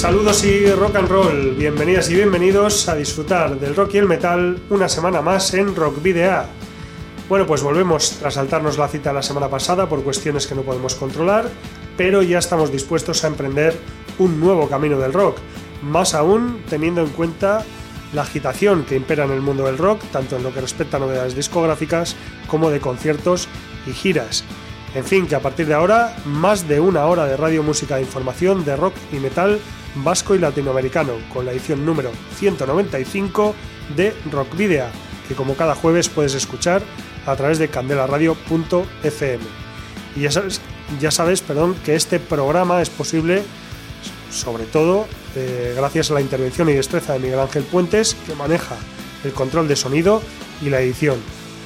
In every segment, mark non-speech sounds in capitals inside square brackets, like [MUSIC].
Saludos y rock and roll, bienvenidas y bienvenidos a disfrutar del rock y el metal una semana más en Rock Video. Bueno, pues volvemos tras saltarnos la cita la semana pasada por cuestiones que no podemos controlar, pero ya estamos dispuestos a emprender un nuevo camino del rock, más aún teniendo en cuenta la agitación que impera en el mundo del rock, tanto en lo que respecta a novedades discográficas como de conciertos y giras. En fin, que a partir de ahora, más de una hora de radio, música e información de rock y metal vasco y latinoamericano, con la edición número 195 de Rock Video, que como cada jueves puedes escuchar a través de candelaradio.fm. Y ya sabes, ya sabes perdón, que este programa es posible sobre todo eh, gracias a la intervención y destreza de Miguel Ángel Puentes, que maneja el control de sonido y la edición.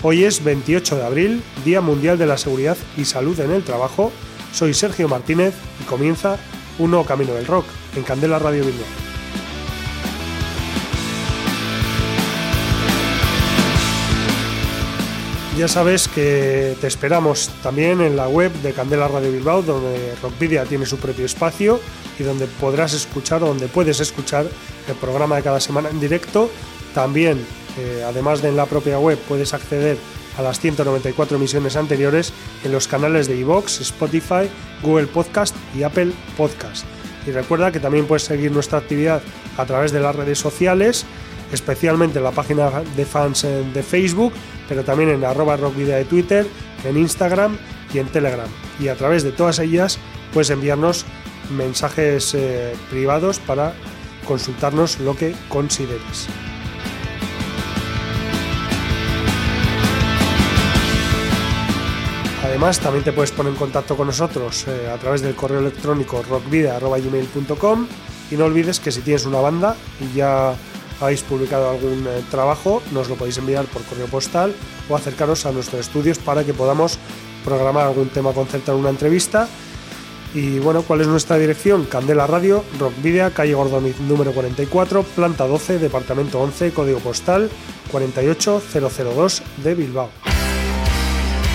Hoy es 28 de abril, Día Mundial de la Seguridad y Salud en el Trabajo. Soy Sergio Martínez y comienza un nuevo camino del rock en Candela Radio Bilbao. Ya sabes que te esperamos también en la web de Candela Radio Bilbao, donde Rockvidia tiene su propio espacio y donde podrás escuchar, donde puedes escuchar el programa de cada semana en directo. También, eh, además de en la propia web, puedes acceder las 194 emisiones anteriores en los canales de iVoox, Spotify, Google Podcast y Apple Podcast. Y recuerda que también puedes seguir nuestra actividad a través de las redes sociales, especialmente en la página de fans de Facebook, pero también en arroba de Twitter, en Instagram y en Telegram. Y a través de todas ellas puedes enviarnos mensajes eh, privados para consultarnos lo que consideres. Además, también te puedes poner en contacto con nosotros eh, a través del correo electrónico rockvida.gmail.com y no olvides que si tienes una banda y ya habéis publicado algún eh, trabajo, nos lo podéis enviar por correo postal o acercaros a nuestros estudios para que podamos programar algún tema, concertar una entrevista. Y bueno, ¿cuál es nuestra dirección? Candela Radio, Rockvidia, calle Gordoniz número 44, planta 12, departamento 11, código postal 48002 de Bilbao.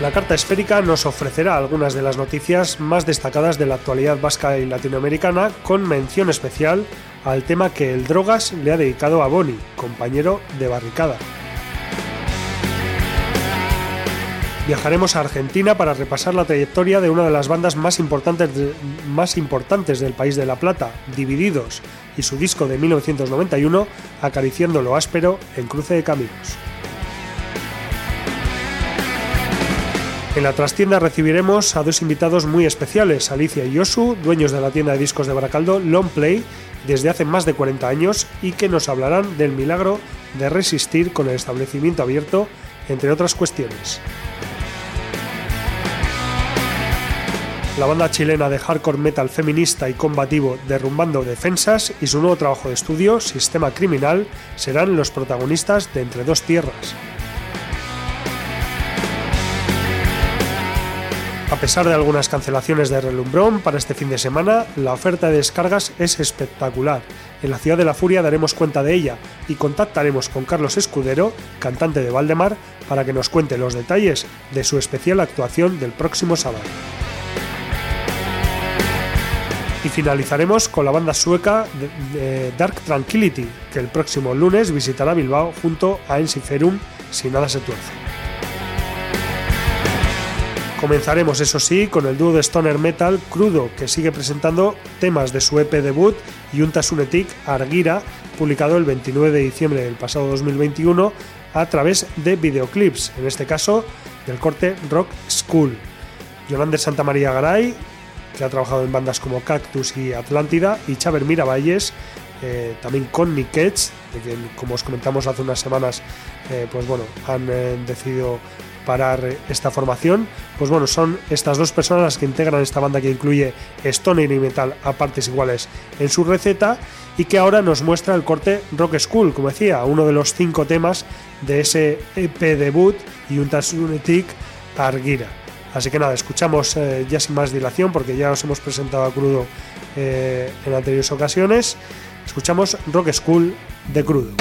La carta esférica nos ofrecerá algunas de las noticias más destacadas de la actualidad vasca y latinoamericana, con mención especial al tema que el Drogas le ha dedicado a Boni, compañero de barricada. Viajaremos a Argentina para repasar la trayectoria de una de las bandas más importantes, más importantes del país de La Plata, Divididos, y su disco de 1991, Acariciando lo áspero en cruce de caminos. En la trastienda recibiremos a dos invitados muy especiales, Alicia y Yosu, dueños de la tienda de discos de Baracaldo Long Play desde hace más de 40 años y que nos hablarán del milagro de resistir con el establecimiento abierto, entre otras cuestiones. La banda chilena de hardcore metal feminista y combativo Derrumbando Defensas y su nuevo trabajo de estudio, Sistema Criminal, serán los protagonistas de Entre Dos Tierras. A pesar de algunas cancelaciones de relumbrón para este fin de semana, la oferta de descargas es espectacular. En la Ciudad de la Furia daremos cuenta de ella y contactaremos con Carlos Escudero, cantante de Valdemar, para que nos cuente los detalles de su especial actuación del próximo sábado. Y finalizaremos con la banda sueca Dark Tranquility, que el próximo lunes visitará Bilbao junto a Ensiferum si nada se tuerce. Comenzaremos, eso sí, con el dúo de stoner metal Crudo, que sigue presentando temas de su EP debut Junta Sunetic Argira, publicado el 29 de diciembre del pasado 2021 a través de videoclips, en este caso del corte Rock School. Yolander Santa María Garay, que ha trabajado en bandas como Cactus y Atlántida, y Chaver Miravalles, eh, también con Nick que como os comentamos hace unas semanas, eh, pues bueno, han eh, decidido parar esta formación. Pues bueno, son estas dos personas las que integran esta banda que incluye stoner y metal a partes iguales en su receta y que ahora nos muestra el corte Rock School, como decía, uno de los cinco temas de ese EP debut y un Lunatic Argira. Así que nada, escuchamos ya sin más dilación porque ya os hemos presentado a crudo en anteriores ocasiones. Escuchamos Rock School de Crudo.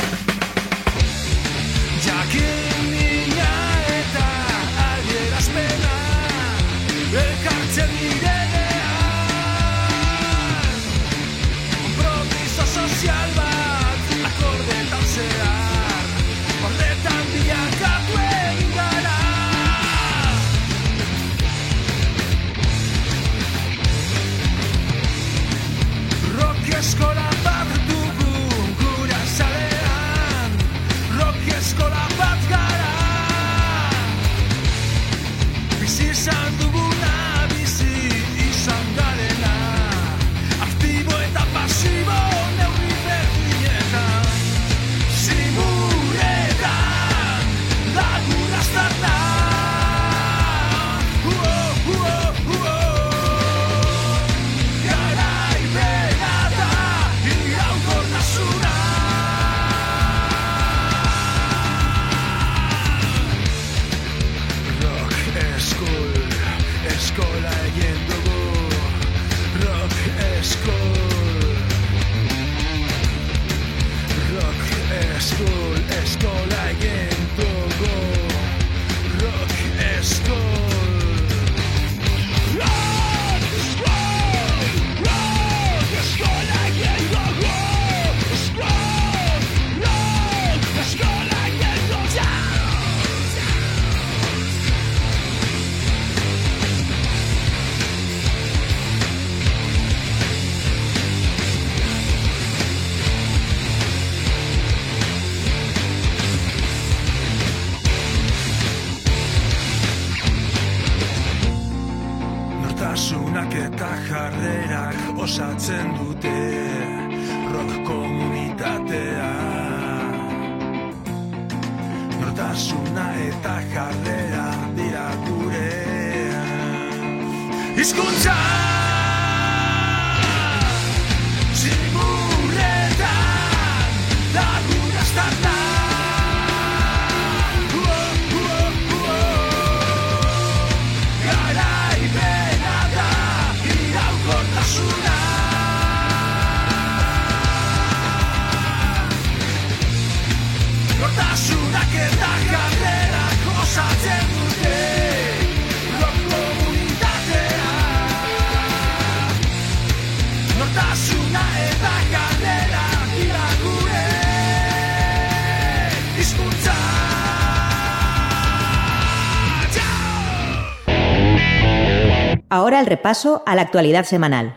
Ahora el repaso a la actualidad semanal,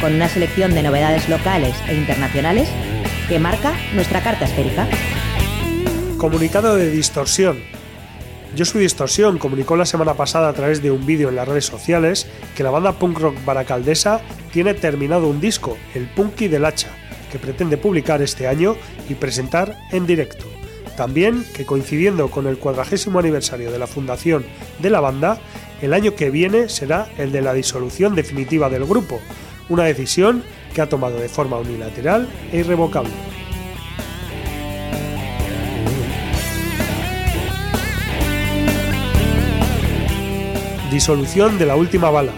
con una selección de novedades locales e internacionales que marca nuestra carta esférica. Comunicado de distorsión. Yo soy Distorsión comunicó la semana pasada a través de un vídeo en las redes sociales que la banda punk rock baracaldesa tiene terminado un disco, El Punky del Hacha, que pretende publicar este año y presentar en directo. También que coincidiendo con el cuadragésimo aniversario de la fundación de la banda, el año que viene será el de la disolución definitiva del grupo, una decisión que ha tomado de forma unilateral e irrevocable. Disolución de la última bala.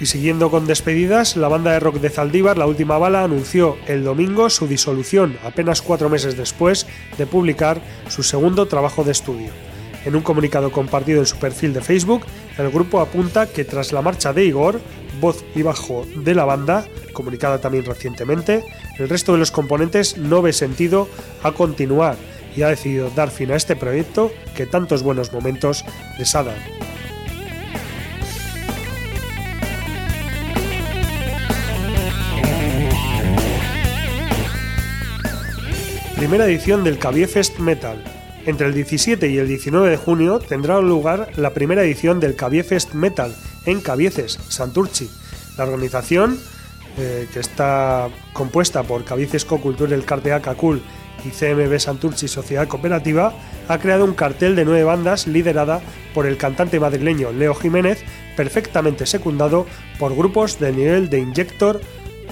Y siguiendo con despedidas, la banda de rock de Zaldívar, La Última Bala, anunció el domingo su disolución, apenas cuatro meses después de publicar su segundo trabajo de estudio. En un comunicado compartido en su perfil de Facebook, el grupo apunta que tras la marcha de Igor, voz y bajo de la banda, comunicada también recientemente, el resto de los componentes no ve sentido a continuar y ha decidido dar fin a este proyecto que tantos buenos momentos les ha dado. primera edición del Cabiefest Metal. Entre el 17 y el 19 de junio tendrá lugar la primera edición del Cabiefest Metal en Cabieces, Santurchi. La organización, eh, que está compuesta por Cabiecesco Cultura el Cartea Cacul y CMB Santurchi Sociedad Cooperativa, ha creado un cartel de nueve bandas liderada por el cantante madrileño Leo Jiménez, perfectamente secundado por grupos de nivel de Injector,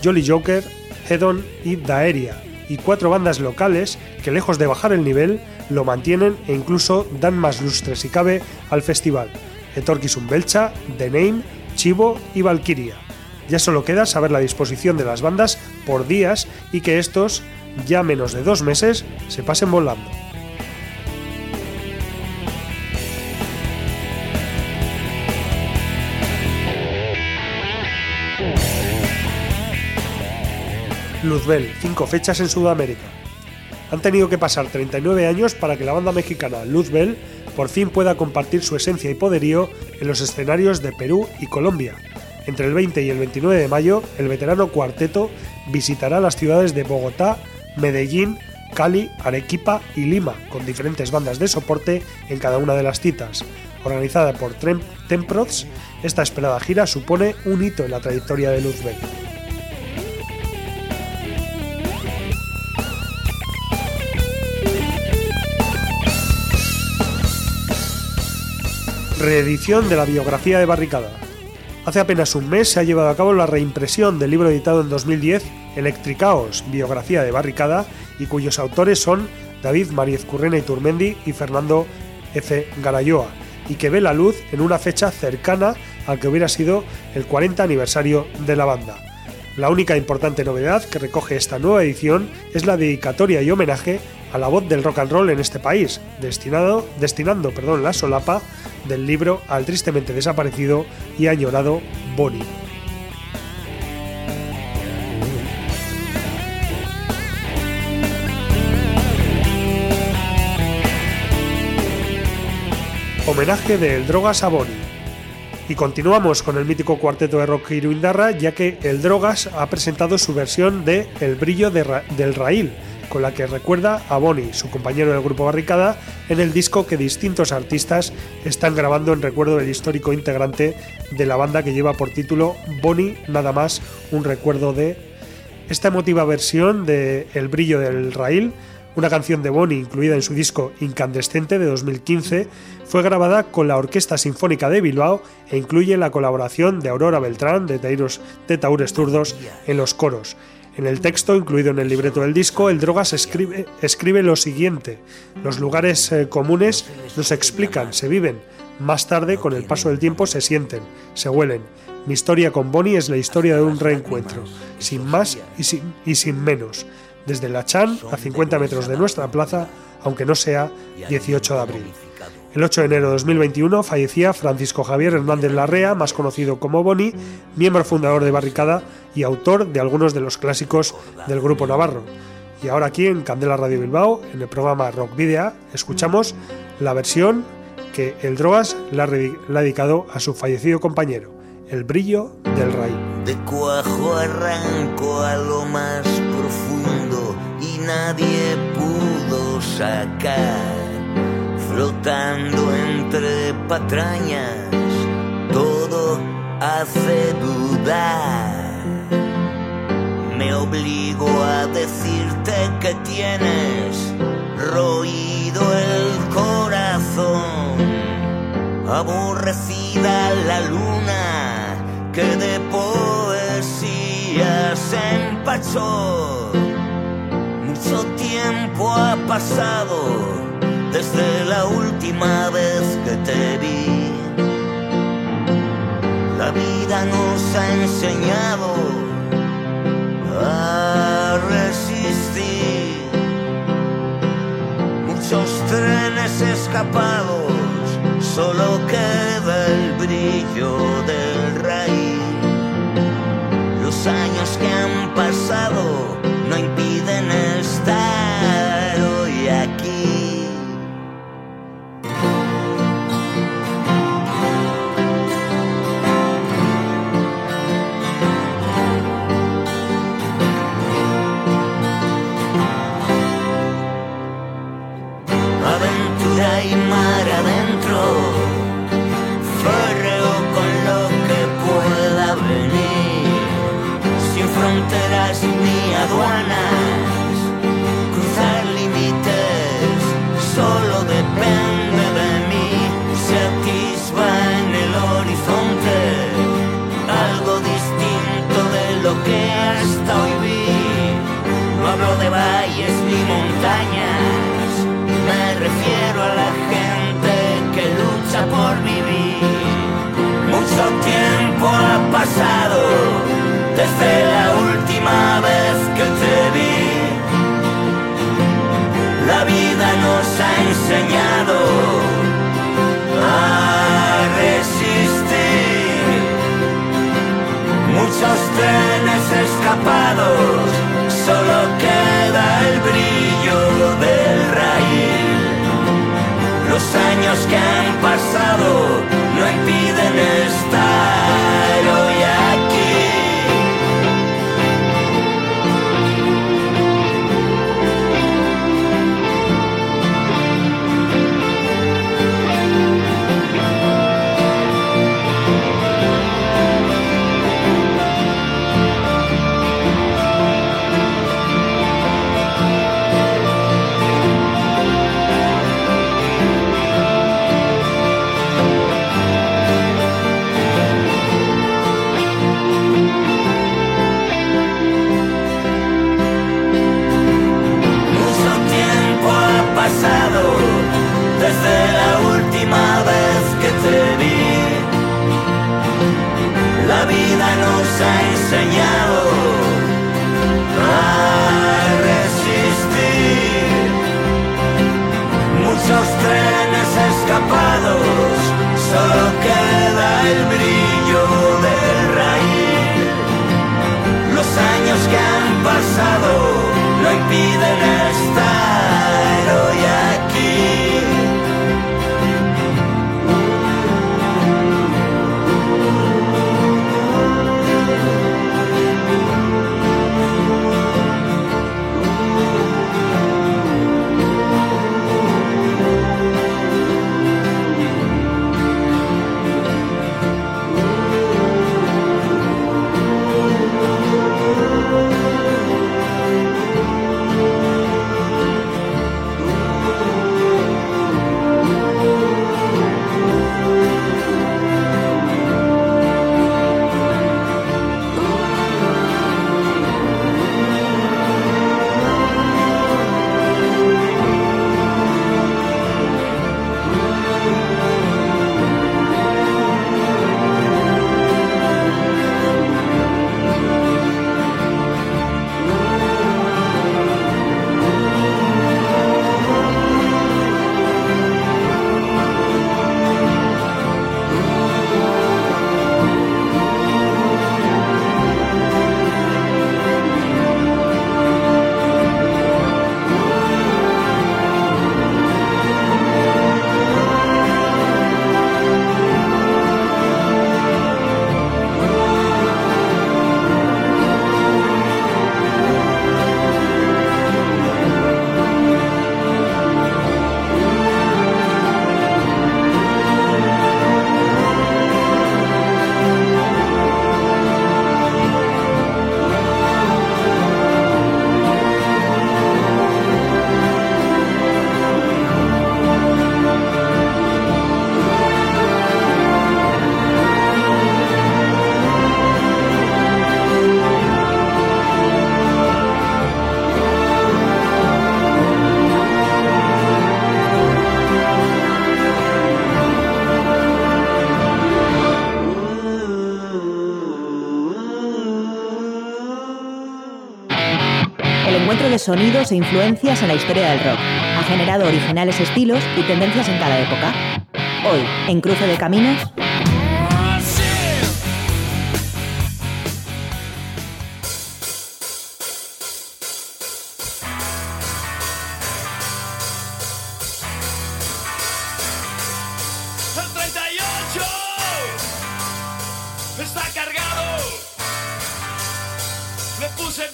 Jolly Joker, Hedon y Daeria, y cuatro bandas locales que lejos de bajar el nivel, lo mantienen e incluso dan más lustre si cabe al festival. Etorquis Belcha, The Name, Chivo y Valkyria. Ya solo queda saber la disposición de las bandas por días y que estos, ya menos de dos meses, se pasen volando. Luzbel, cinco fechas en Sudamérica. Han tenido que pasar 39 años para que la banda mexicana Luzbel por fin pueda compartir su esencia y poderío en los escenarios de Perú y Colombia. Entre el 20 y el 29 de mayo, el veterano cuarteto visitará las ciudades de Bogotá, Medellín, Cali, Arequipa y Lima, con diferentes bandas de soporte en cada una de las citas. Organizada por Temprods, esta esperada gira supone un hito en la trayectoria de Luzbel. Reedición de la biografía de Barricada. Hace apenas un mes se ha llevado a cabo la reimpresión del libro editado en 2010, Electricaos, biografía de Barricada, y cuyos autores son David Mariez Currena y Turmendi y Fernando F. Garayoa, y que ve la luz en una fecha cercana al que hubiera sido el 40 aniversario de la banda. La única importante novedad que recoge esta nueva edición es la dedicatoria y homenaje a la voz del rock and roll en este país, destinado, destinando perdón, la solapa del libro al tristemente desaparecido y añorado Bonnie. Homenaje del Drogas a Bonnie. Y continuamos con el mítico cuarteto de rock Indarra, ya que el Drogas ha presentado su versión de El brillo del raíl, con la que recuerda a Bonnie, su compañero del grupo Barricada, en el disco que distintos artistas están grabando en recuerdo del histórico integrante de la banda que lleva por título Bonnie, nada más un recuerdo de esta emotiva versión de El brillo del raíl, una canción de Bonnie incluida en su disco Incandescente de 2015, fue grabada con la Orquesta Sinfónica de Bilbao e incluye la colaboración de Aurora Beltrán de, Taures Zurdos en los coros. En el texto, incluido en el libreto del disco, el Drogas escribe, lo siguiente. Los lugares eh, comunes no se explican, se viven. Más tarde, con el paso del tiempo, se sienten, se huelen. Mi historia con Bonnie es la historia de un reencuentro, sin más y sin, y sin menos. Desde La Chan, a 50 metros de nuestra plaza, aunque no sea 18 de abril. El 8 de enero de 2021 fallecía Francisco Javier Hernández Larrea, más conocido como Boni, miembro fundador de Barricada y autor de algunos de los clásicos del grupo Navarro. Y ahora aquí en Candela Radio Bilbao, en el programa Rock Video, escuchamos la versión que el Drogas le ha, dedicado a su fallecido compañero, El brillo del raíz. De cuajo arranco a lo más profundo y nadie pudo sacar flotando entre patrañas, todo hace dudar. Me obligo a decirte que tienes roído el corazón, aborrecida la luna que de poesía se empachó. Mucho tiempo ha pasado última vez que te vi. La vida nos ha enseñado a resistir. Muchos trenes escapados, solo queda el brillo del raíz. Los años que han pasado aduanas, cruzar límites, solo depende de mí. Se atisba en el horizonte algo distinto de lo que hasta hoy vi. No hablo de valles ni montañas, me refiero a la gente que lucha por vivir. Mucho tiempo ha pasado desde la última enseñado a resistir. Muchos trenes escapados, solo queda el brillo del raíl. Los años que han pasado no impiden estar vida nos ha enseñado a resistir. Muchos trenes escapados, solo queda el brillo sonidos e influencias en la historia del rock ha generado originales estilos y tendencias en cada época. Hoy, en Cruce de Caminos, El 38 está cargado. Le puse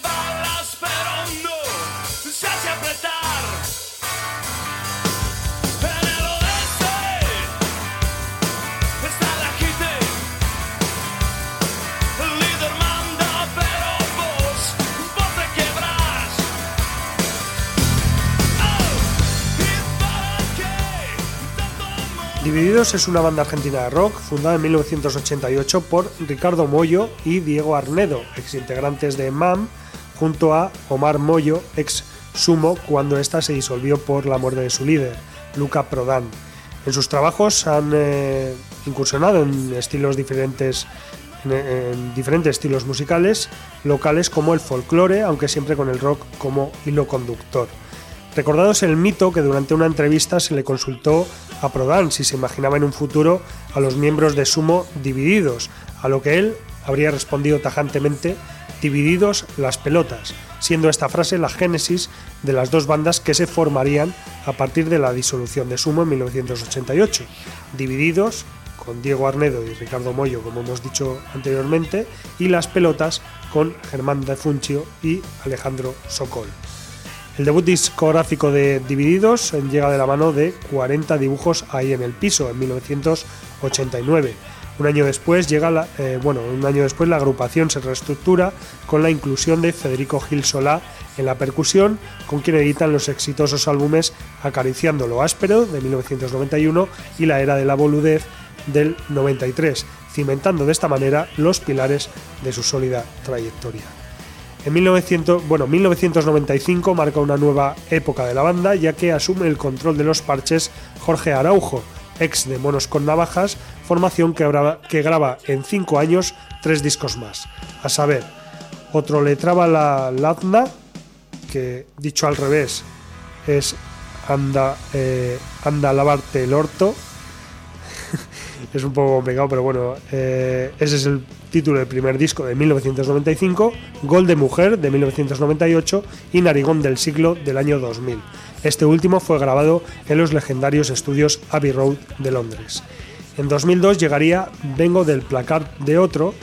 Divididos es una banda argentina de rock fundada en 1988 por Ricardo Mollo y Diego Arnedo, exintegrantes de MAM, junto a Omar Mollo, ex Sumo, cuando ésta se disolvió por la muerte de su líder, Luca Prodan. En sus trabajos han eh, incursionado en estilos diferentes en, en diferentes estilos musicales locales como el folclore, aunque siempre con el rock como hilo conductor. Recordados el mito que durante una entrevista se le consultó a Prodan si se imaginaba en un futuro a los miembros de Sumo divididos, a lo que él habría respondido tajantemente divididos las pelotas, siendo esta frase la génesis de las dos bandas que se formarían a partir de la disolución de Sumo en 1988. Divididos, con Diego Arnedo y Ricardo Mollo, como hemos dicho anteriormente, y las pelotas con Germán de Funchio y Alejandro Sokol. El debut discográfico de Divididos llega de la mano de 40 dibujos ahí en el piso, en 1989. Un año después llega la, eh, bueno, un año después la agrupación se reestructura con la inclusión de Federico Gil Solá en la percusión, con quien editan los exitosos álbumes Acariciando lo áspero de 1991 y La era de la boludez del 93, cimentando de esta manera los pilares de su sólida trayectoria. En 1900, bueno, 1995 marca una nueva época de la banda, ya que asume el control de los parches Jorge Araujo, ex de Monos con Navajas, formación que graba, que graba en cinco años tres discos más. A saber, otro le traba la Lazna, que dicho al revés es anda, eh, anda a lavarte el orto. [LAUGHS] es un poco complicado, pero bueno, eh, ese es el título del primer disco de 1995, Gol de Mujer de 1998 y Narigón del siglo del año 2000. Este último fue grabado en los legendarios estudios Abbey Road de Londres. En 2002 llegaría Vengo del placar de otro.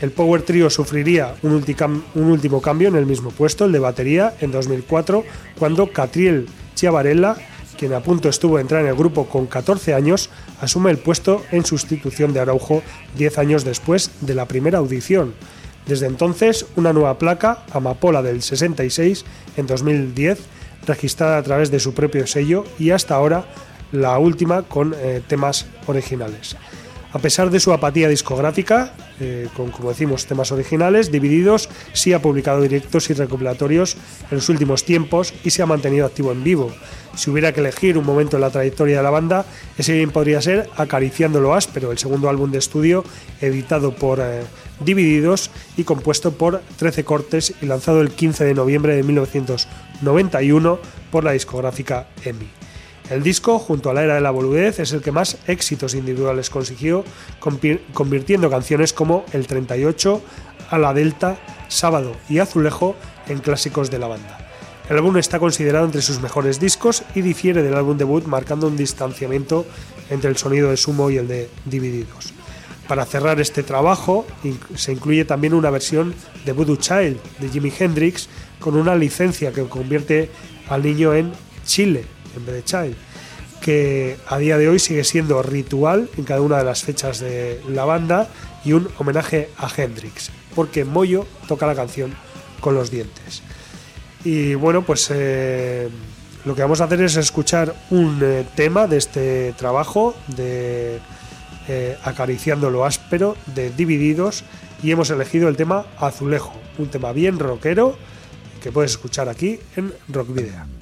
El Power Trio sufriría un, último cambio en el mismo puesto, el de batería, en 2004, cuando Catriel Chiavarella, quien a punto estuvo de entrar en el grupo con 14 años, asume el puesto en sustitución de Araujo 10 años después de la primera audición. Desde entonces, una nueva placa, Amapola del 66, en 2010, registrada a través de su propio sello y hasta ahora la última con eh, temas originales. A pesar de su apatía discográfica, eh, con como decimos temas originales, Divididos sí ha publicado directos y recopilatorios en los últimos tiempos y se ha mantenido activo en vivo. Si hubiera que elegir un momento en la trayectoria de la banda, ese bien podría ser Acariciando lo áspero, el segundo álbum de estudio editado por eh, Divididos y compuesto por 13 cortes y lanzado el 15 de noviembre de 1991 por la discográfica EMI. El disco, junto a la era de la boludez, es el que más éxitos individuales consiguió, convirtiendo canciones como El 38, A la Delta, Sábado y Azulejo en clásicos de la banda. El álbum está considerado entre sus mejores discos y difiere del álbum debut, marcando un distanciamiento entre el sonido de Sumo y el de Divididos. Para cerrar este trabajo se incluye también una versión de Voodoo Child de Jimi Hendrix con una licencia que convierte al niño en Chile en vez de Child, que a día de hoy sigue siendo ritual en cada una de las fechas de la banda y un homenaje a Hendrix, porque Moyo toca la canción con los dientes. Y bueno, pues eh, lo que vamos a hacer es escuchar un eh, tema de este trabajo de eh, Acariciando lo áspero de Divididos y hemos elegido el tema Azulejo, un tema bien rockero que puedes escuchar aquí en Rock Video.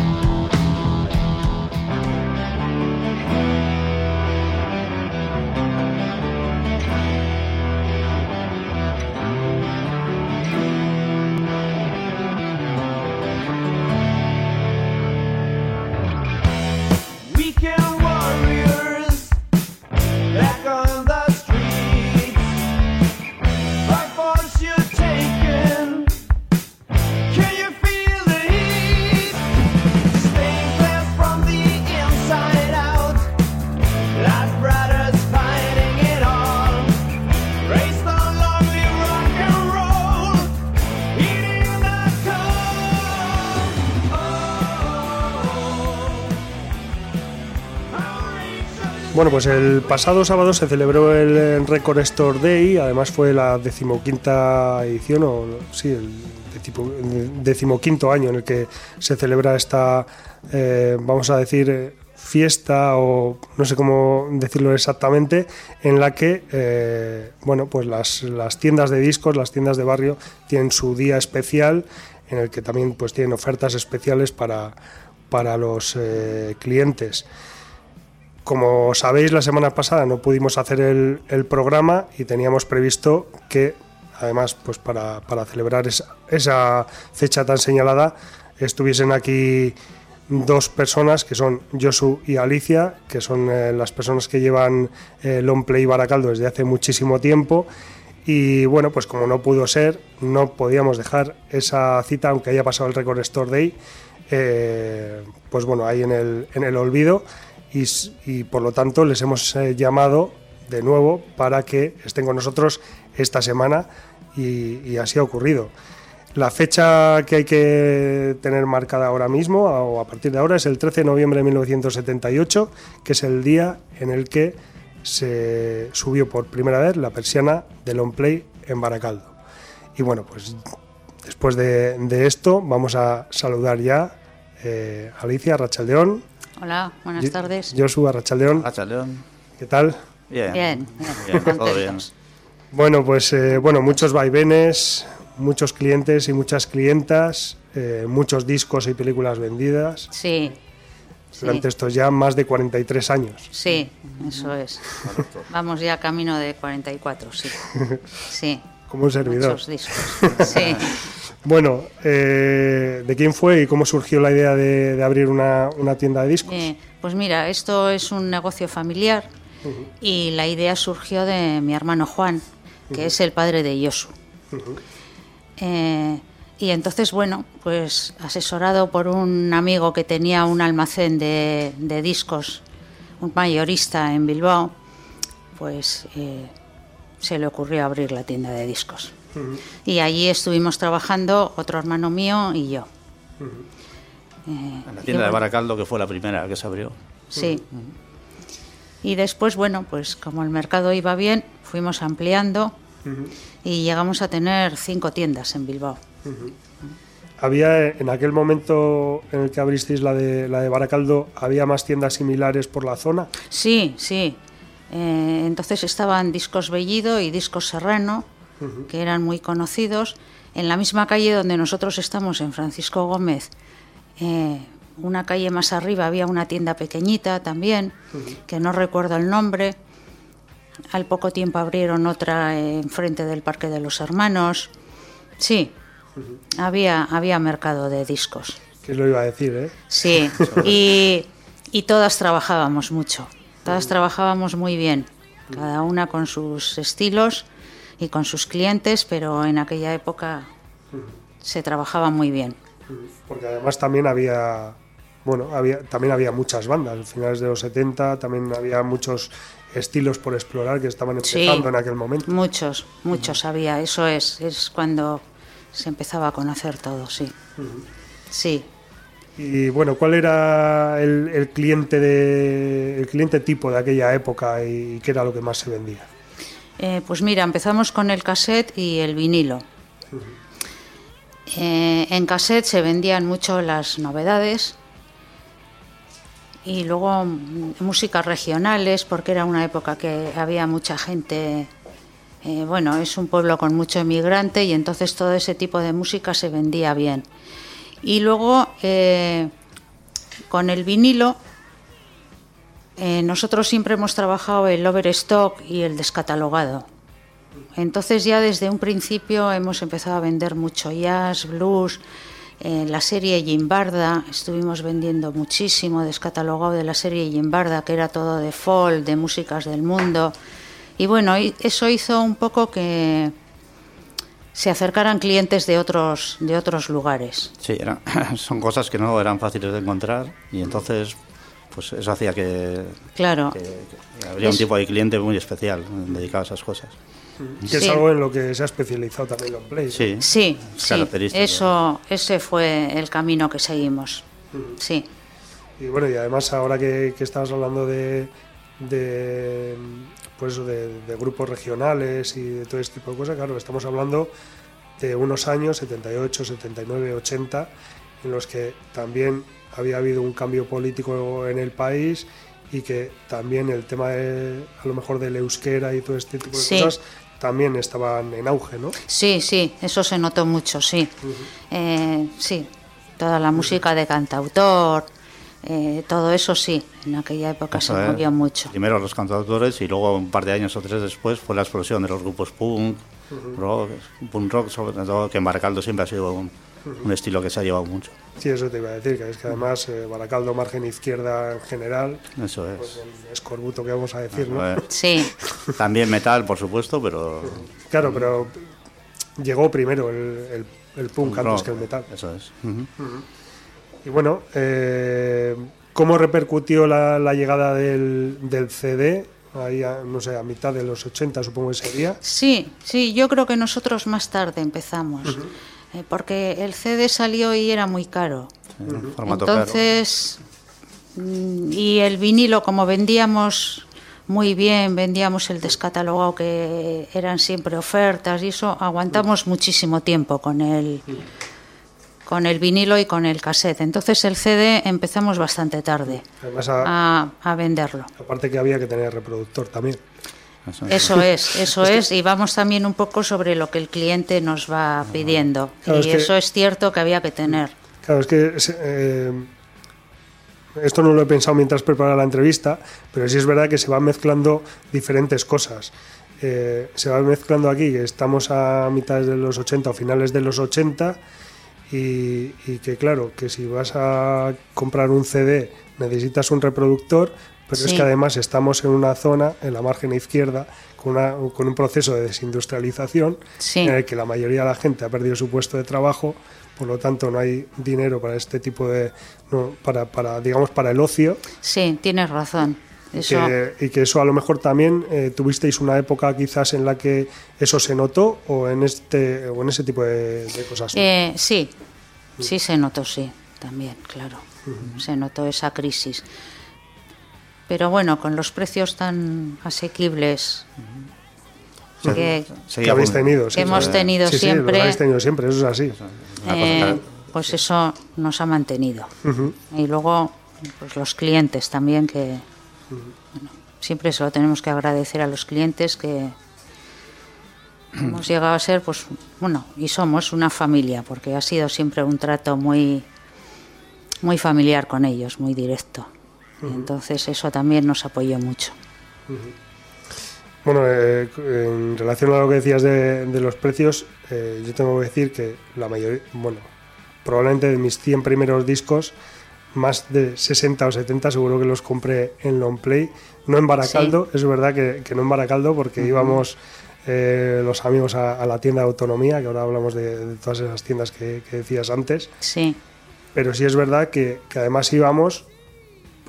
Bueno, pues el pasado sábado se celebró el eh, Record Store Day, además fue la decimoquinta edición, o sí, el decimo- el decimoquinto año en el que se celebra esta, eh, vamos a decir, eh, fiesta o no sé cómo decirlo exactamente, en la que, bueno, pues las, tiendas de discos, las tiendas de barrio tienen su día especial, en el que también pues tienen ofertas especiales para, para los clientes. Como sabéis, la semana pasada no pudimos hacer el, programa y teníamos previsto que, además, pues para, para celebrar esa, fecha tan señalada, estuviesen aquí dos personas que son Josu y Alicia, que son eh, las personas que llevan eh, Long Play Baracaldo desde hace muchísimo tiempo. Y bueno, pues como no pudo ser, no podíamos dejar esa cita, aunque haya pasado el Record Store Day, eh, pues bueno, ahí en el, en el olvido. Y, por lo tanto les hemos eh, llamado de nuevo para que estén con nosotros esta semana y, así ha ocurrido. La fecha que hay que tener marcada ahora mismo o a partir de ahora es el 13 de noviembre de 1978, que es el día en el que se subió por primera vez la persiana del On Play en Baracaldo. Y bueno, pues después de, de esto vamos a saludar ya eh, a Alicia Rachaldeón. Hola, buenas tardes. Joshua Rachaldeón. Hacha León. ¿Qué tal? Bien. Bien, bien, Bien, todo bien. contentos. Bueno, pues eh, bueno, muchos vaivenes, muchos clientes y muchas clientas, eh, muchos discos y películas vendidas Sí, sí, durante estos ya más de 43 años. sí, eso es. Vamos ya camino de 44, sí. [LAUGHS] Sí, Como un servidor. muchos discos. Sí. [LAUGHS] Bueno, eh, ¿de quién fue y cómo surgió la idea de, de abrir una, una tienda de discos? Eh, pues mira, esto es un negocio familiar y la idea surgió de mi hermano Juan, que es el padre de Yosu. Eh, y entonces, bueno, pues asesorado por un amigo que tenía un almacén de, de discos, un mayorista en Bilbao, pues eh, se le ocurrió abrir la tienda de discos. Y allí estuvimos trabajando otro hermano mío y yo. Eh, En la y tienda de Baracaldo, que fue la primera que se abrió. Sí. Y después, bueno, pues como el mercado iba bien, fuimos ampliando y llegamos a tener cinco tiendas en Bilbao. Había en aquel momento en el que abristeis la de, la de Baracaldo, ¿había más tiendas similares por la zona? Sí, sí. Eh, entonces estaban Discos Bellido y Discos Serrano, que eran muy conocidos. En la misma calle donde nosotros estamos, en Francisco Gómez, eh, una calle más arriba había una tienda pequeñita también, que no recuerdo el nombre. Al poco tiempo abrieron otra eh, enfrente del Parque de los Hermanos. Sí, había, había mercado de discos. Que lo iba a decir, ¿eh? Sí, [LAUGHS] y, y todas trabajábamos mucho, todas trabajábamos muy bien, cada una con sus estilos y con sus clientes, pero en aquella época se trabajaba muy bien. Porque además también había, bueno, había, también había muchas bandas. A finales de los 70 también había muchos estilos por explorar que estaban Sí. empezando en aquel momento. Muchos, muchos había, eso es, es cuando se empezaba a conocer todo, sí. Sí, Y bueno, ¿cuál era el, el cliente de el cliente tipo de aquella época y, qué era lo que más se vendía? Eh, pues mira, empezamos con el cassette y el vinilo. Eh, en cassette se vendían mucho las novedades y luego mm, músicas regionales, porque era una época que había mucha gente eh, bueno, es un pueblo con mucho emigrante y entonces todo ese tipo de música se vendía bien. Y luego, con el vinilo, eh, nosotros siempre hemos trabajado el overstock y el descatalogado. Entonces ya desde un principio hemos empezado a vender mucho jazz, blues, eh, la serie Jimbarda, estuvimos vendiendo muchísimo descatalogado de la serie Jimbarda, que era todo de folk, de músicas del mundo. Y bueno, eso hizo un poco que se acercaran clientes de otros, de otros lugares. Sí, eran- [LAUGHS] son cosas que no eran fáciles de encontrar y entonces pues eso hacía que, Claro, que- que habría un tipo de cliente muy especial dedicado a esas cosas. Que es algo en lo que se ha especializado también los Play. ¿no? Sí, sí, sí, eso, ese fue el camino que seguimos. Sí. Y bueno, y además ahora que, que estabas hablando de, de pues de grupos regionales y de todo este tipo de cosas, claro, estamos hablando de unos años, 78, 79, 80, en los que también había habido un cambio político en el país y que también el tema de, a lo mejor del euskera y todo este tipo de Sí. cosas también estaban en auge, ¿no? Sí, sí, eso se notó mucho, sí. Eh, sí, toda la música de cantautor, eh, todo eso sí, en aquella época Eso se movió mucho. Primero los cantautores y luego un par de años o tres después fue la explosión de los grupos punk, rock, punk rock sobre todo, que en Baracaldo siempre ha sido un, un estilo que se ha llevado mucho. Sí, eso te iba a decir, que es que además eh, Baracaldo, margen izquierda en general, Eso es. pues el escorbuto que vamos a decir, ¿no? Sí, También metal, por supuesto, pero... Claro, pero llegó primero el, el, el punk antes rock, que el metal. Eso es. Ujú. Y bueno, eh, ¿cómo repercutió la, la llegada del, del CD? Ahí, a- no sé, a mitad de los 80 supongo que sería. sí, sí, yo creo que nosotros más tarde empezamos, eh, porque el CD salió y era muy caro. Eh, formato caro. Entonces, mm, y el vinilo, como vendíamos muy bien, vendíamos el descatalogado que eran siempre ofertas y eso, aguantamos muchísimo tiempo con el, con el vinilo y con el cassette. Entonces el CD empezamos bastante tarde a- a, a venderlo. aparte que había que tener reproductor también. Eso es. Eso es, eso [LAUGHS] es, y vamos también un poco sobre lo que el cliente nos va pidiendo. Claro, es y que- eso es cierto que había que tener. Claro, es que eh, esto no lo he pensado mientras preparaba la entrevista, pero sí es verdad que se van mezclando diferentes cosas. Eh, se va mezclando aquí, que estamos a mitades de los 80 o finales de los 80, y, y que claro, que si vas a comprar un CD necesitas un reproductor, pero es Sí. que además estamos en una zona, en la margen izquierda, con, una- con un proceso de desindustrialización Sí. en el que la mayoría de la gente ha perdido su puesto de trabajo, por lo tanto no hay dinero para este tipo de, no, para, para digamos para el ocio Sí, tienes razón. Eso, que- y que eso a lo mejor también eh, tuvisteis una época quizás en la que eso se notó o en este o en ese tipo de, de cosas. Eh, sí, sí se notó, sí, también, claro. Se notó esa crisis. Pero bueno, con los precios tan asequibles que, habéis tenido, sí, que hemos sí. tenido Sí, siempre. los habéis tenido siempre, eso es así. eh, pues eso nos ha mantenido. Y luego, pues los clientes también, que bueno, siempre se lo tenemos que agradecer a los clientes que hemos llegado a ser, pues bueno, y somos una familia, porque ha sido siempre un trato muy, muy familiar con ellos, muy directo. Entonces eso también nos apoyó mucho. Bueno, eh, en relación a lo que decías de, de los precios, eh, yo tengo que decir que la mayoría, bueno, probablemente de mis 100 primeros discos, más de 60 o 70 seguro que los compré en Longplay, no en Baracaldo, es verdad que, que no en Baracaldo porque íbamos eh, los amigos a, a la tienda de autonomía, que ahora hablamos de, de todas esas tiendas que, que decías antes, Sí, pero sí es verdad que, que además íbamos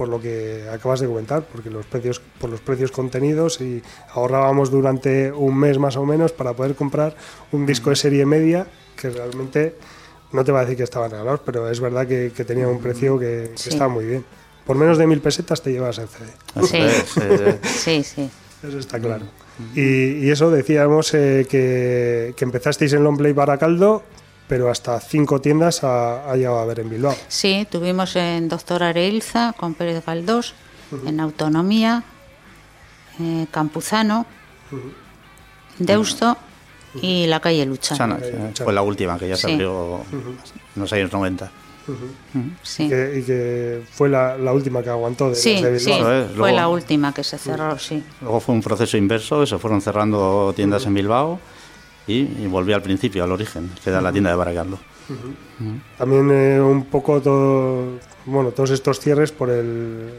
por lo que acabas de comentar, porque los precios, por los precios contenidos y ahorrábamos durante un mes más o menos para poder comprar un disco de serie media que realmente no te va a decir que estaban regalados, pero es verdad que, que tenía un precio que, que Sí. estaba muy bien. Por menos de mil pesetas te llevas el CD. Eso Sí. [LAUGHS] sí, sí. Eso está claro. Y, y eso decíamos eh, que, que empezasteis en Longplay Baracaldo, pero hasta cinco tiendas ha, ha llegado a ver en Bilbao. Sí, tuvimos en Doctor Areilza con Pérez Galdós, en Autonomía, eh, Campuzano, Deusto y la calle Luchana. Chana, Ahí, que Chana. fue la última que ya se Sí. abrió en los años 90. Sí, Y que, y que fue la, la última que aguantó de sí, de sí, es, fue la última que se cerró, sí. Luego fue un proceso inverso, que se fueron cerrando tiendas en Bilbao y, y volví al principio, al origen, que era la tienda de Baracaldo. También eh, un poco todo, bueno, todos estos cierres por el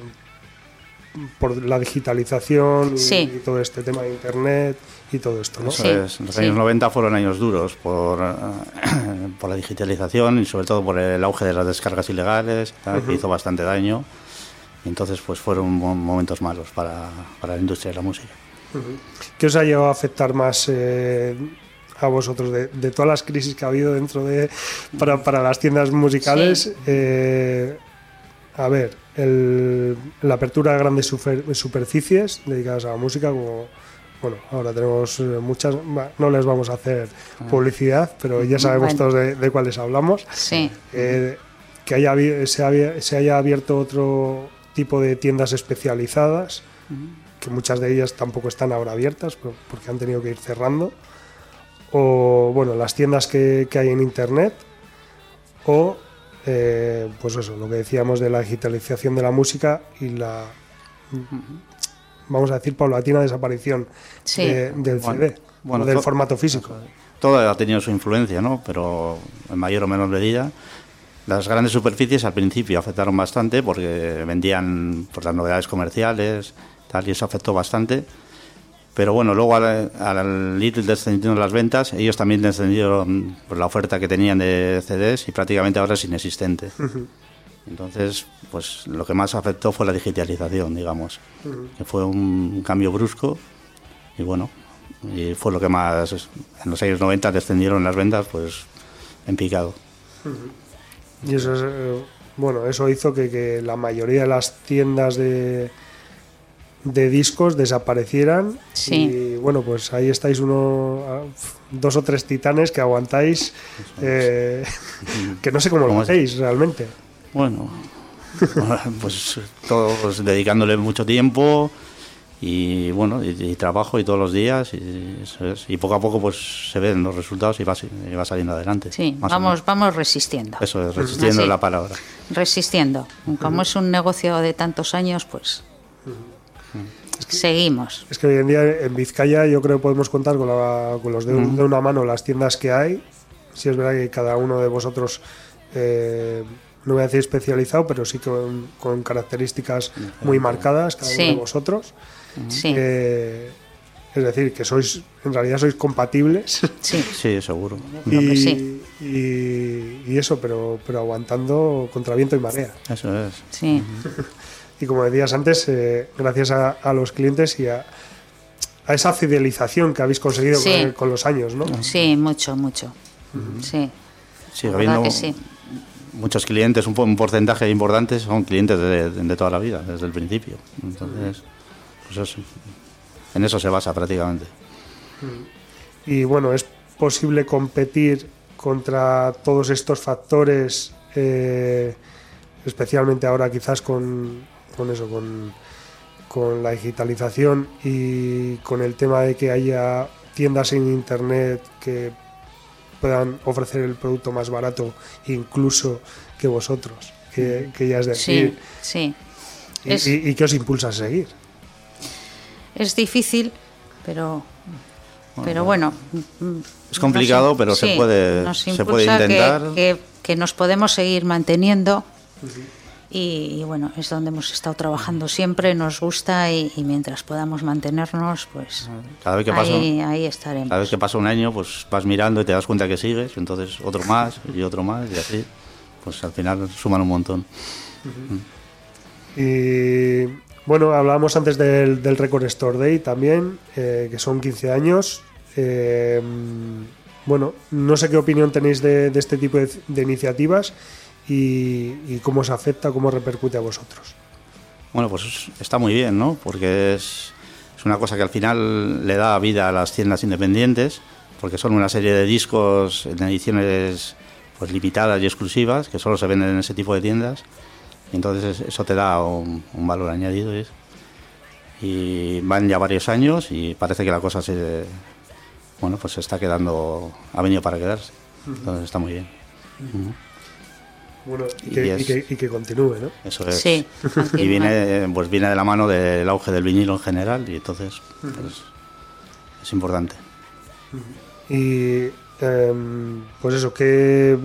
por la digitalización y, Sí. y todo este tema de internet y todo esto, ¿no? Eso Sí, es, los sí. años 90 fueron años duros por, [COUGHS] por la digitalización y sobre todo por el auge de las descargas ilegales, tal, que hizo bastante daño. Y entonces pues fueron mo- momentos malos para, para la industria de la música. ¿Qué os ha llegado a afectar más eh, a vosotros de, de todas las crisis que ha habido dentro de para, para las tiendas musicales? Sí. eh, a ver, el- la apertura de grandes super- superficies dedicadas a la música, como bueno, ahora tenemos eh, muchas, no les vamos a hacer publicidad, pero ya sabemos Bueno. todos de, de cuáles hablamos. Sí, Eh, que haya, se, había- se haya abierto otro tipo de tiendas especializadas, que muchas de ellas tampoco están ahora abiertas por- porque han tenido que ir cerrando, o bueno, las tiendas que, que hay en internet, o eh, pues eso, lo que decíamos de la digitalización de la música y la, vamos a decir, paulatina desaparición Sí. de- del Bueno, CD, bueno, del to- formato físico. Todo ha tenido su influencia, ¿no? Pero en mayor o menor medida. Las grandes superficies al principio afectaron bastante porque vendían por las novedades comerciales, tal, y eso afectó bastante. Pero bueno, luego al, al ir descendiendo las ventas, ellos también descendieron por la oferta que tenían de CDs y prácticamente ahora es inexistente. Entonces, pues lo que más afectó fue la digitalización, digamos, que fue un cambio brusco y bueno, y fue lo que más en los años 90 descendieron las ventas, pues en picado. Y eso es, eh, bueno, eso hizo que, que la mayoría de las tiendas de, de discos desaparecieran. Sí. Y bueno, pues ahí estáis uno, dos o tres titanes que aguantáis, eh, [LAUGHS] que no sé cómo lo ¿Cómo es? hacéis realmente. Bueno, [LAUGHS] pues todos dedicándole mucho tiempo y bueno, y, y trabajo y todos los días y. Y poco a poco pues se ven los resultados y va, y va saliendo adelante. sí, vamos, vamos resistiendo. Eso es, resistiendo Así. la palabra. Resistiendo. Como es un negocio de tantos años, pues seguimos. Es que hoy en día en Vizcaya yo creo que podemos contar con, la- con los dedos de una mano las tiendas que hay. Si es verdad que cada uno de vosotros, eh, no voy a decir especializado, pero sí con, con características muy marcadas, cada uno Sí. de vosotros. Sí, Eh, es decir, que sois, en realidad sois compatibles. sí. [LAUGHS] Sí, seguro. Creo que y, sí. y- y eso, pero, pero aguantando contra viento y marea. Eso es. Sí, [LAUGHS] Y como decías antes, eh, gracias a, a los clientes y a, a esa fidelización que habéis conseguido Sí. con, con los años, ¿no? sí, mucho, mucho. Sí, verdad habiendo que sí. muchos clientes, un, po- un porcentaje importante son clientes de, de- de toda la vida, desde el principio. Entonces, pues eso, en eso se basa prácticamente. Y bueno, es posible competir contra todos estos factores, eh, especialmente ahora quizás con, con eso, con, con la digitalización y con el tema de que haya tiendas en internet que puedan ofrecer el producto más barato incluso que vosotros, que, que ya es decir, Sí, sí. y, Es, y- y que os impulsa a seguir. es difícil, pero, pero bueno. Es complicado, nos- pero se puede- nos se puede que- intentar. Que, que nos podemos seguir manteniendo. Y, y bueno, es donde hemos estado trabajando siempre, nos gusta y, y mientras podamos mantenernos, pues Cada vez que pasa, ahí, ahí estaremos. cada vez que pasa un año, pues vas mirando y te das cuenta que sigues, entonces otro más y otro más y así, pues al final suman un montón. Y bueno, hablábamos antes del, del Record Store Day también, eh, que son 15 años. Eh, bueno, no sé qué opinión tenéis de, de este tipo de, de iniciativas y, y cómo os afecta, cómo repercute a vosotros. Bueno, pues está muy bien, ¿no? Porque es, es una cosa que al final le da vida a las tiendas independientes, porque son una serie de discos en ediciones pues limitadas y exclusivas que solo se venden en ese tipo de tiendas. Y entonces es- eso te da un, un valor añadido. ¿ves? Y van ya varios años y parece que la cosa se, bueno, pues se está quedando, ha venido para quedarse. Entonces está muy bien. Bueno, y, Y que, es- y que- y que continúe, ¿no? Eso es. Sí, Y viene, pues viene de la mano del auge del vinilo en general y entonces pues, es importante. Y em, pues eso, que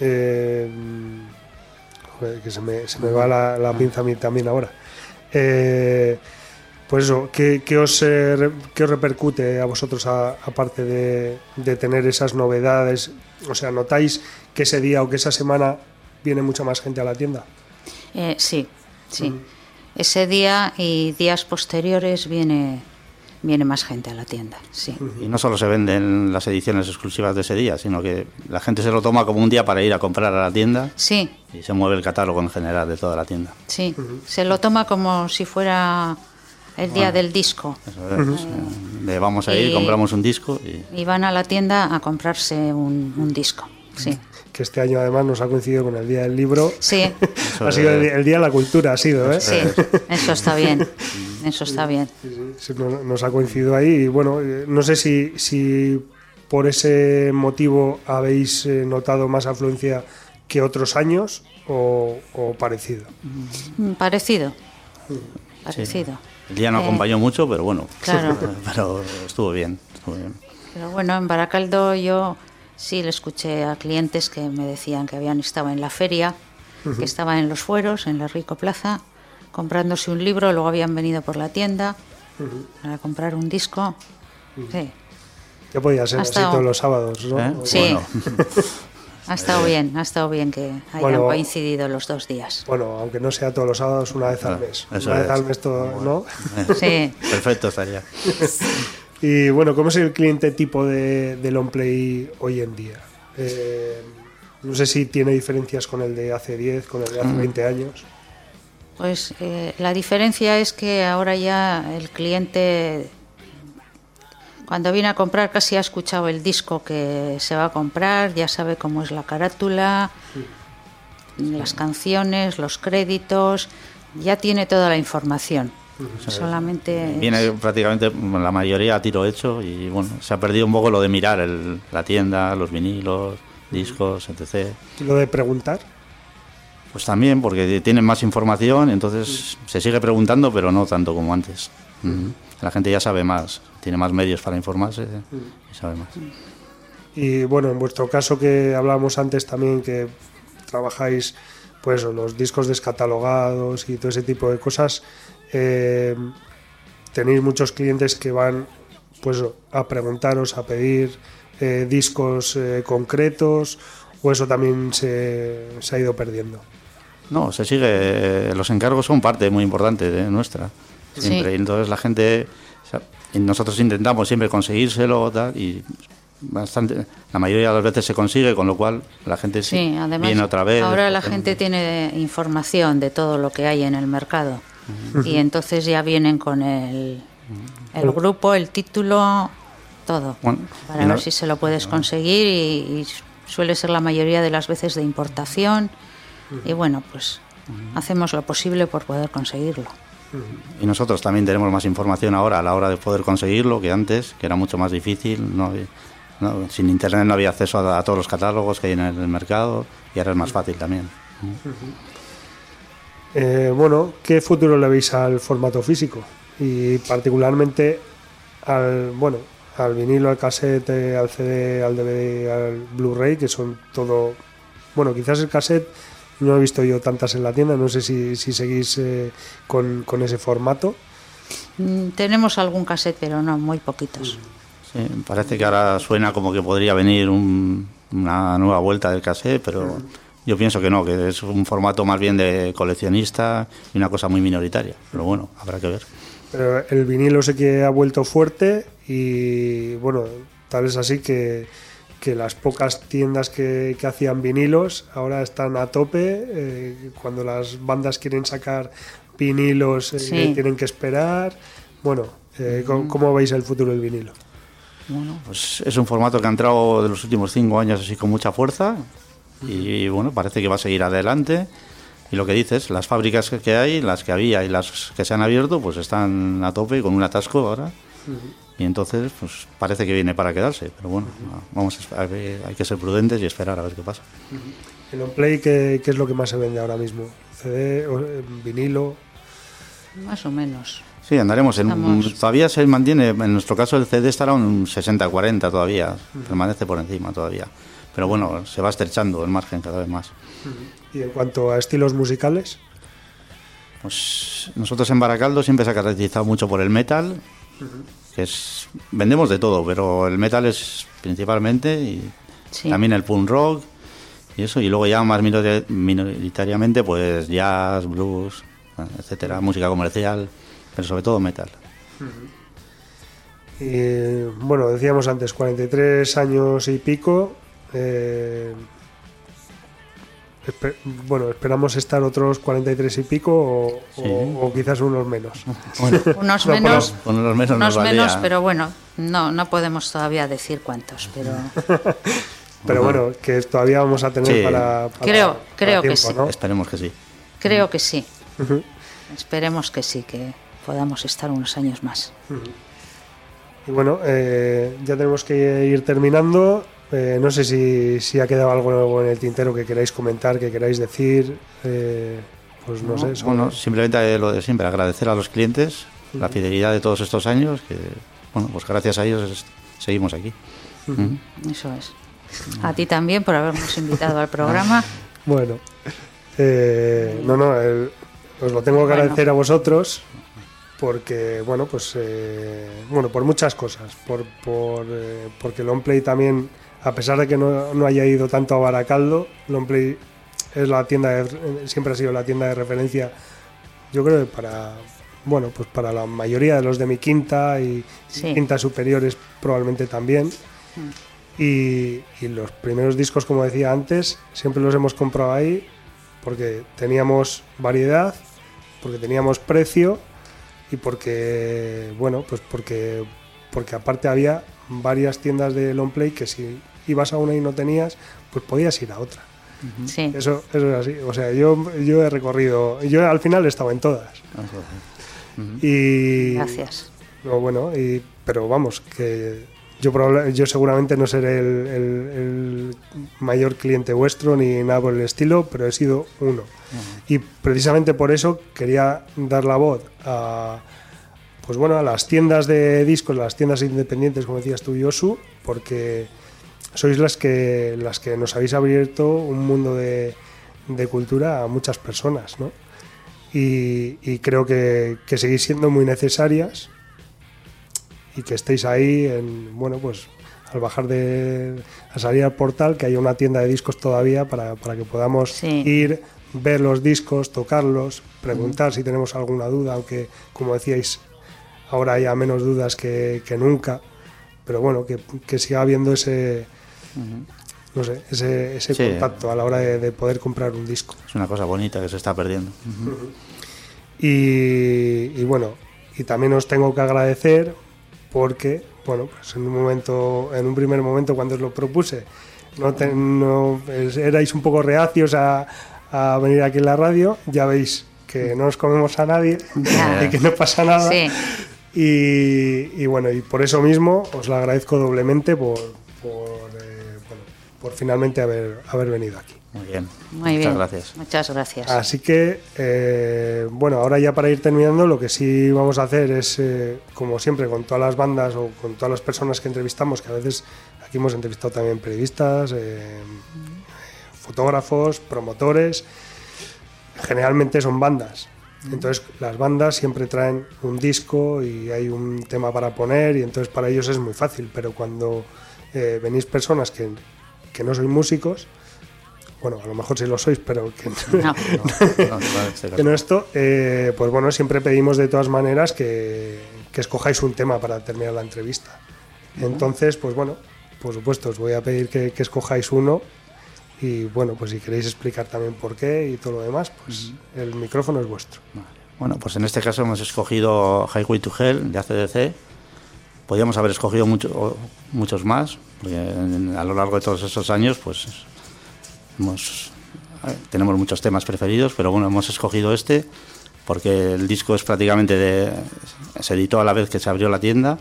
em, joder, que se me, se me va la, la pinza a mí también ahora. Eh, pues eso, ¿qué, qué os, eh, qué os repercute a vosotros a- aparte de, de tener esas novedades? O sea, ¿notáis que ese día o que esa semana viene mucha más gente a la tienda? Eh, sí, sí. Ese día y días posteriores viene, viene más gente a la tienda, sí. Y no solo se venden las ediciones exclusivas de ese día, sino que la gente se lo toma como un día para ir a comprar a la tienda Sí, y se mueve el catálogo en general de toda la tienda. sí. Se lo toma como si fuera el día del disco. Eso es, eh, de vamos a ir, Y- compramos un disco y Y van a la tienda a comprarse un, un disco. Sí, Que este año además nos ha coincidido con el Día del Libro. sí, [LAUGHS] ha sido el, el Día de la Cultura, ha sido, ¿eh? sí. Eso está bien. Eso está bien. Sí, nos ha coincidido ahí y bueno, eh, no sé si, si por ese motivo habéis eh, notado más afluencia que otros años o, o parecido. Mm, Parecido. Parecido. El día no Eh, acompañó mucho, pero bueno, Claro. [LAUGHS] pero estuvo bien. estuvo bien. Pero bueno, en Baracaldo yo sí le escuché a clientes que me decían que habían estado en la feria, que estaban en los fueros, en la Rico Plaza, comprándose un libro, luego habían venido por la tienda para comprar un disco. Sí, Ya podía ser Ha así todos los sábados, ¿no? ¿Eh? Sí. Bueno, [LAUGHS] [LAUGHS] ha estado bien, ha estado bien que hayan Bueno. coincidido los dos días. Bueno, aunque no sea todos los sábados, una vez al Ah, mes. eso Una vez es. al mes todo, ¿no? [LAUGHS] Sí, perfecto estaría. Y bueno, ¿cómo es el cliente tipo de, del on-play hoy en día? Eh, no sé si tiene diferencias con el de hace 10, con el de hace Mm. 20 años. pues eh, la diferencia es que ahora ya el cliente cuando viene a comprar casi ha escuchado el disco que se va a comprar, ya sabe cómo es la carátula, las canciones, los créditos, ya tiene toda la información. Solamente es- Viene prácticamente la mayoría a tiro hecho y bueno, se ha perdido un poco lo de mirar el- la tienda, los vinilos, discos, etc. Y lo de preguntar, Pues también porque tienen más información, entonces se sigue preguntando, pero no tanto como antes. La gente ya sabe más, tiene más medios para informarse y sabe más. Y bueno, en vuestro caso que hablábamos antes también que trabajáis pues los discos descatalogados y todo ese tipo de cosas, eh, tenéis muchos clientes que van pues a preguntaros, a pedir eh, discos eh, concretos o eso también se, se ha ido perdiendo. No, se sigue. Los encargos son parte muy importante de nuestra. Siempre. Sí. Entonces la gente. O sea, y nosotros intentamos siempre conseguírselo tal, y bastante. La mayoría de las veces se consigue, con lo cual la gente sí, Sí, además viene otra vez. ahora la gente tiene información de todo lo que hay en el mercado y entonces ya vienen con el, el grupo, el título, todo, Bueno, para ver si se lo puedes conseguir y, y suele ser la mayoría de las veces de importación y bueno, pues hacemos lo posible por poder conseguirlo. Y nosotros también tenemos más información ahora a la hora de poder conseguirlo que antes, que era mucho más difícil. No, no, sin internet no había acceso a, todos los catálogos que hay en el mercado y ahora es más fácil también. Eh, bueno, ¿qué futuro le veis al formato físico? Y particularmente al, bueno, al vinilo, al cassette, al CD, al DVD, al Blu-ray, que son todo... Bueno, quizás el cassette no he visto yo tantas en la tienda, no sé si, si seguís eh, con, con ese formato. Mm, Tenemos algún cassette, pero no, muy poquitos. Sí, parece que ahora suena como que podría venir un- una nueva vuelta del cassette, pero yo pienso que no, que es un formato más bien de coleccionista y una cosa muy minoritaria. Pero bueno, habrá que ver. Pero el vinilo sé que ha vuelto fuerte y bueno, tal es así que, que las pocas tiendas que, que hacían vinilos ahora están a tope. eh, cuando las bandas quieren sacar vinilos eh, Sí. tienen que esperar. Bueno, eh, ¿cómo, cómo veis el futuro del vinilo? Bueno, pues es un formato que ha entrado de los últimos cinco años así con mucha fuerza y bueno, parece que va a seguir adelante. Y lo que dices, las fábricas que- que hay, las que había y las que se han abierto, pues están a tope con un atasco ahora. Y entonces pues parece que viene para quedarse, pero bueno, vamos a ver, hay que ser prudentes y esperar a ver qué pasa. ¿En on play qué, qué es lo que más se vende ahora mismo? ¿CD, o, vinilo? Más o menos. Sí, andaremos en Estamos- todavía se mantiene, en nuestro caso el CD estará un 60-40 todavía, permanece por encima todavía. Pero bueno, se va estrechando el margen cada vez más. Y en cuanto a estilos musicales, Pues nosotros en Baracaldo siempre se ha caracterizado mucho por el metal, que es vendemos de todo, pero el metal es principalmente y Sí. también el punk rock y eso y luego ya más minori- minoritariamente pues jazz, blues, etcétera, música comercial, pero sobre todo metal. y, bueno, decíamos antes, 43 años y pico. eh, espe- bueno, esperamos estar otros 43 y pico o, Sí. o- o quizás unos menos. [LAUGHS] Bueno, [LAUGHS] Unos No, menos, con los menos unos menos, pero bueno, no, no podemos todavía decir cuántos, pero [LAUGHS] Pero bueno, que todavía vamos a tener Sí. para, para- Creo- para creo que tiempo, sí. ¿no? esperemos que sí. creo que sí. Esperemos que sí, que podamos estar unos años más. Y bueno, eh, ya tenemos que ir terminando. Eh, no sé si, si ha quedado algo nuevo en el tintero que queráis comentar, que queráis decir. eh, pues no, sé. sobre- Bueno, simplemente lo de siempre, agradecer a los clientes la fidelidad de todos estos años, que bueno, pues gracias a ellos seguimos aquí. Eso es. A ti también por habernos invitado al programa. [LAUGHS] Bueno, eh, no, no, el- os lo tengo que Bueno. agradecer a vosotros porque, bueno, pues, eh, bueno, por muchas cosas, por, por, eh, porque Longplay también, a pesar de que no, no haya ido tanto a Baracaldo, Longplay es la tienda, de- siempre ha sido la tienda de referencia, yo creo que para, bueno, pues para la mayoría de los de mi quinta y Sí. quintas superiores probablemente también. Y, y los primeros discos, como decía antes, siempre los hemos comprado ahí porque teníamos variedad, porque teníamos precio y porque, bueno, pues porque, porque aparte había varias tiendas de long play que si ibas a una y no tenías, pues podías ir a otra. Sí. Eso, eso es así. O sea, yo, yo he recorrido, yo al final he estado en todas. Y, Gracias. no, bueno, y, pero vamos, que yo, yo seguramente no seré el, el- el mayor cliente vuestro ni nada por el estilo, pero he sido uno. Y precisamente por eso quería dar la voz a, pues bueno, a las tiendas de discos, las tiendas independientes, como decías tú, Yosu, porque sois las que, las que nos habéis abierto un mundo de, de cultura a muchas personas, ¿no? Y, y creo que, que seguís siendo muy necesarias y que estéis ahí en, bueno, pues al bajar de, a salir al portal, que haya una tienda de discos todavía para, para que podamos Sí. ir, ver los discos, tocarlos, preguntar si tenemos alguna duda, aunque como decíais, ahora haya menos dudas que, que nunca, pero bueno, que, que siga habiendo ese, no sé, ese, ese Sí. contacto a la hora de, de poder comprar un disco. Es una cosa bonita que se está perdiendo. Y, y bueno, y también os tengo que agradecer porque, bueno, pues en un momento, en un primer momento cuando os lo propuse, no, te- no- erais un poco reacios a, a venir aquí en la radio, ya veis que no nos comemos a nadie [LAUGHS] y que no pasa nada. Sí. Y, y bueno, y por eso mismo os lo agradezco doblemente por, por, eh, bueno, por finalmente haber, haber venido aquí. Muy bien. Muy Muchas bien. gracias. Muchas gracias. Así que, eh, bueno, ahora ya para ir terminando, lo que sí vamos a hacer es, eh, como siempre, con todas las bandas o con todas las personas que entrevistamos, que a veces aquí hemos entrevistado también periodistas, eh, fotógrafos, promotores, generalmente son bandas. Entonces las bandas siempre traen un disco y hay un tema para poner y entonces para ellos es muy fácil, pero cuando eh, venís personas que, que no sois músicos, bueno, a lo mejor sí lo sois, pero que No. No, no, [LAUGHS] en que caso. no esto, eh, pues bueno, siempre pedimos de todas maneras que, que escojáis un tema para terminar la entrevista. Entonces, pues bueno, por supuesto, os voy a pedir que, que escojáis uno y bueno, pues si queréis explicar también por qué y todo lo demás, pues el micrófono es vuestro. Bueno, pues en este caso hemos escogido Highway to Hell de ACDC. Podríamos haber escogido mucho- muchos más, porque a lo largo de todos esos años, pues hemos- eh, tenemos muchos temas preferidos, pero bueno, hemos escogido este porque el disco es prácticamente de. se editó a la vez que se abrió la tienda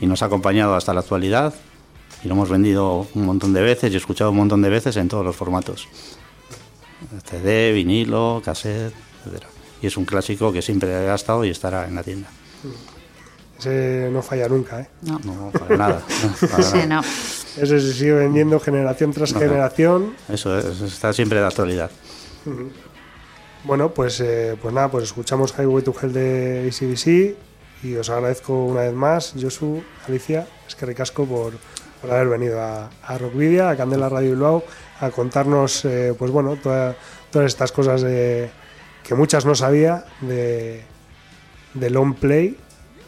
y nos ha acompañado hasta la actualidad y lo hemos vendido un montón de veces y escuchado un montón de veces en todos los formatos. CD, vinilo, cassette, etc. Y es un clásico que siempre ha estado y estará en la tienda. Ese no falla nunca, ¿eh? No. No, para nada. [LAUGHS] para Sí, nada. no. Ese se sigue vendiendo generación tras generación. Eso es, está siempre de actualidad. Bueno, pues, eh, pues nada, pues escuchamos Highway to Hell de ACDC y os agradezco una vez más, Josu, Alicia, es que ricasco por, por haber venido a, a Rockvidia, a Candela Radio Bilbao, a contarnos, eh, pues bueno, toda- todas estas cosas de, que muchas no sabía de, de Long Play,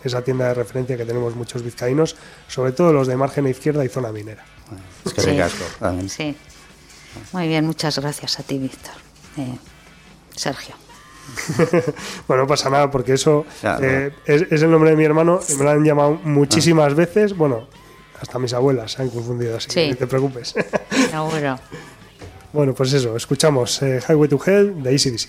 esa tienda de referencia que tenemos muchos vizcaínos, sobre todo los de margen izquierda y zona minera. Es que Sí. también. Sí. Muy bien, muchas gracias a ti, Víctor. Eh, Sergio. [LAUGHS] Bueno, no pasa nada porque eso eh, es, es el nombre de mi hermano y me lo han llamado muchísimas veces. Bueno, hasta mis abuelas se han confundido, así que no te preocupes. Seguro. [LAUGHS] bueno, pues eso, escuchamos eh, Highway to Hell de ACDC.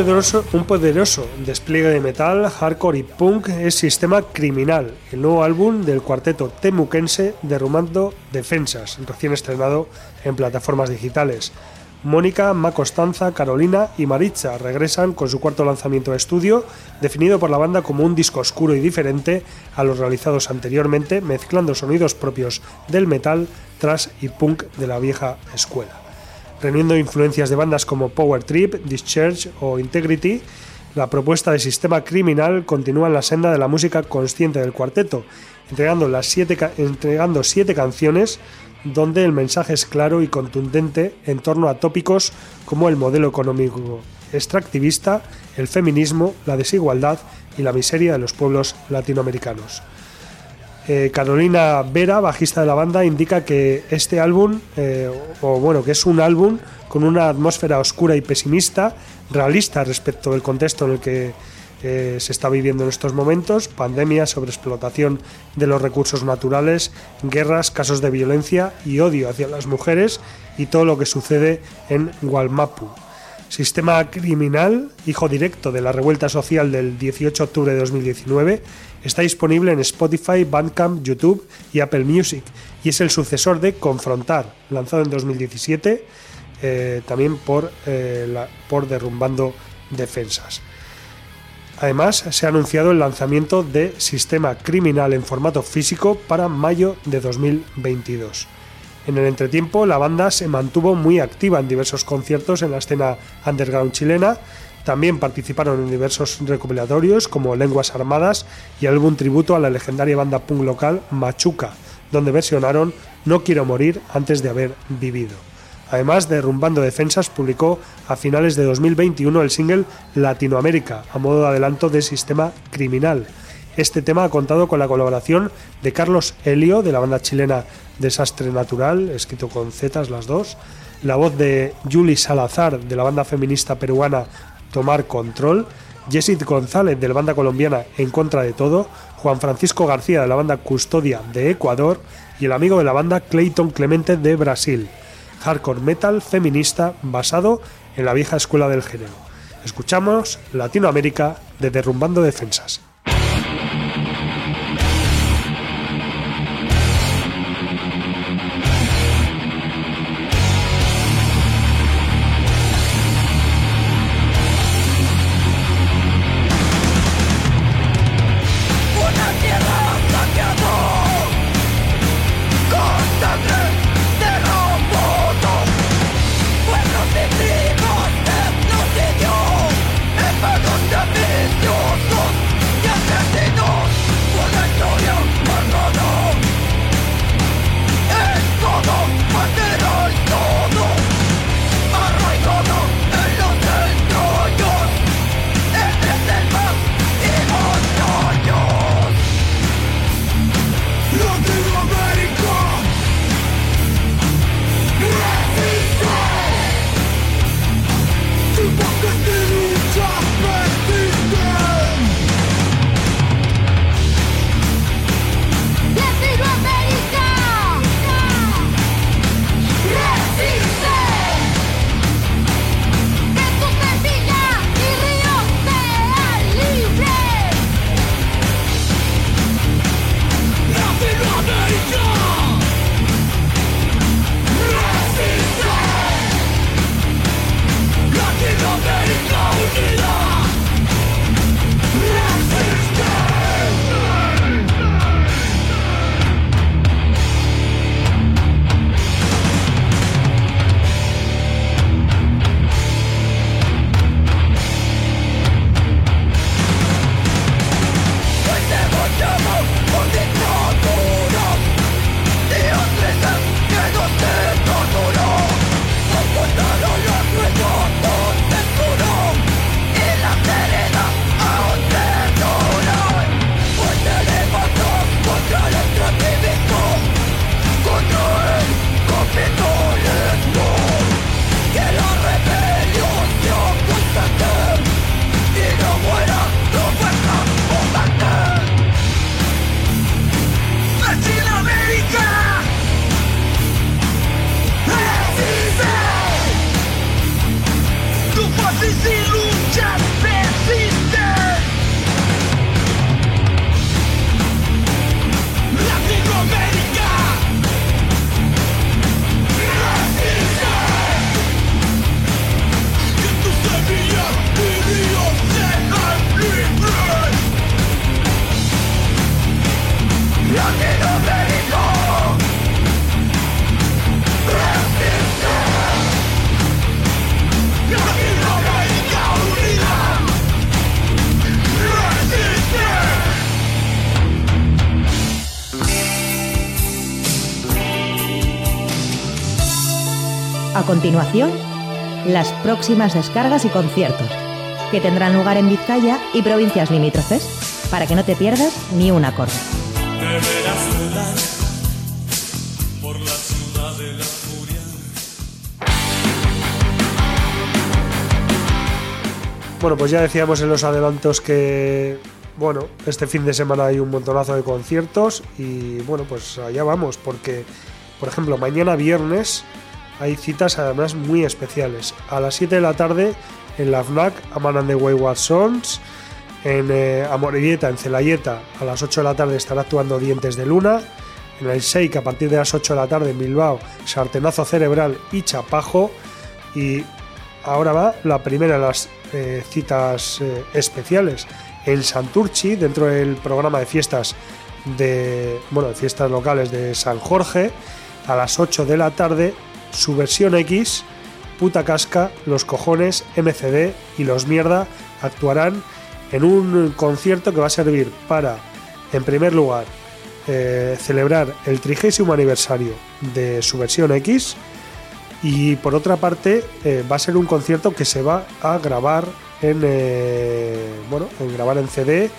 Un poderoso despliegue de metal, hardcore y punk es Sistema Criminal, el nuevo álbum del cuarteto temuquense Derrumando Defensas, recién estrenado en plataformas digitales. Mónica, Ma Costanza, Carolina y Maritza regresan con su cuarto lanzamiento de estudio, definido por la banda como un disco oscuro y diferente a los realizados anteriormente, mezclando sonidos propios del metal, thrash y punk de la vieja escuela reuniendo influencias de bandas como Power Trip, Discharge o Integrity, la propuesta de Sistema Criminal continúa en la senda de la música consciente del cuarteto, entregando, las siete, entregando siete canciones donde el mensaje es claro y contundente en torno a tópicos como el modelo económico extractivista, el feminismo, la desigualdad y la miseria de los pueblos latinoamericanos. Eh, Carolina Vera, bajista de la banda, indica que este álbum, eh, o bueno, que es un álbum con una atmósfera oscura y pesimista, realista respecto del contexto en el que eh, se está viviendo en estos momentos, pandemia, sobreexplotación de los recursos naturales, guerras, casos de violencia y odio hacia las mujeres y todo lo que sucede en Gualmapu. Sistema criminal, hijo directo de la revuelta social del 18 de octubre de 2019, está disponible en Spotify, Bandcamp, YouTube y Apple Music y es el sucesor de Confrontar, lanzado en 2017 eh, también por, eh, por Derrumbando Defensas. Además, se ha anunciado el lanzamiento de Sistema Criminal en formato físico para mayo de 2022. En el entretiempo, la banda se mantuvo muy activa en diversos conciertos en la escena underground chilena. También participaron en diversos recopilatorios como Lenguas Armadas y álbum tributo a la legendaria banda punk local Machuca, donde versionaron No quiero morir antes de haber vivido. Además, Derrumbando Defensas publicó a finales de 2021 el single Latinoamérica, a modo de adelanto de Sistema Criminal. Este tema ha contado con la colaboración de Carlos Helio, de la banda chilena Desastre Natural, escrito con zetas las dos, la voz de Julie Salazar, de la banda feminista peruana Tomar Control, Jessit González, de la banda colombiana En Contra de Todo, Juan Francisco García, de la banda Custodia de Ecuador, y el amigo de la banda Clayton Clemente de Brasil. Hardcore metal feminista basado en la vieja escuela del género. Escuchamos Latinoamérica de Derrumbando Defensas. Continuación, las próximas descargas y conciertos, que tendrán lugar en Vizcaya y provincias limítrofes, para que no te pierdas ni un acorde. Bueno, pues ya decíamos en los adelantos que, bueno, este fin de semana hay un montonazo de conciertos y, bueno, pues allá vamos, porque, por ejemplo, mañana viernes hay citas además muy especiales. A las 7 de la tarde en la FNAC, Aman and the Wayward Sons. En eh, Amorebieta, en Celayeta, a las 8 de la tarde estará actuando Dientes de Luna. En el Sheik, a partir de las 8 de la tarde en Bilbao, Sartenazo Cerebral y Chapajo. Y ahora va la primera de las eh, citas eh, especiales. En Santurchi, dentro del programa de fiestas de bueno, de fiestas locales de San Jorge, a las 8 de la tarde, su versión X, Puta Casca, Los Cojones, MCD y Los Mierda actuarán en un concierto que va a servir para, en primer lugar, eh, celebrar el trigésimo aniversario de su versión X y por otra parte eh, va a ser un concierto que se va a grabar en eh, bueno en grabar en CD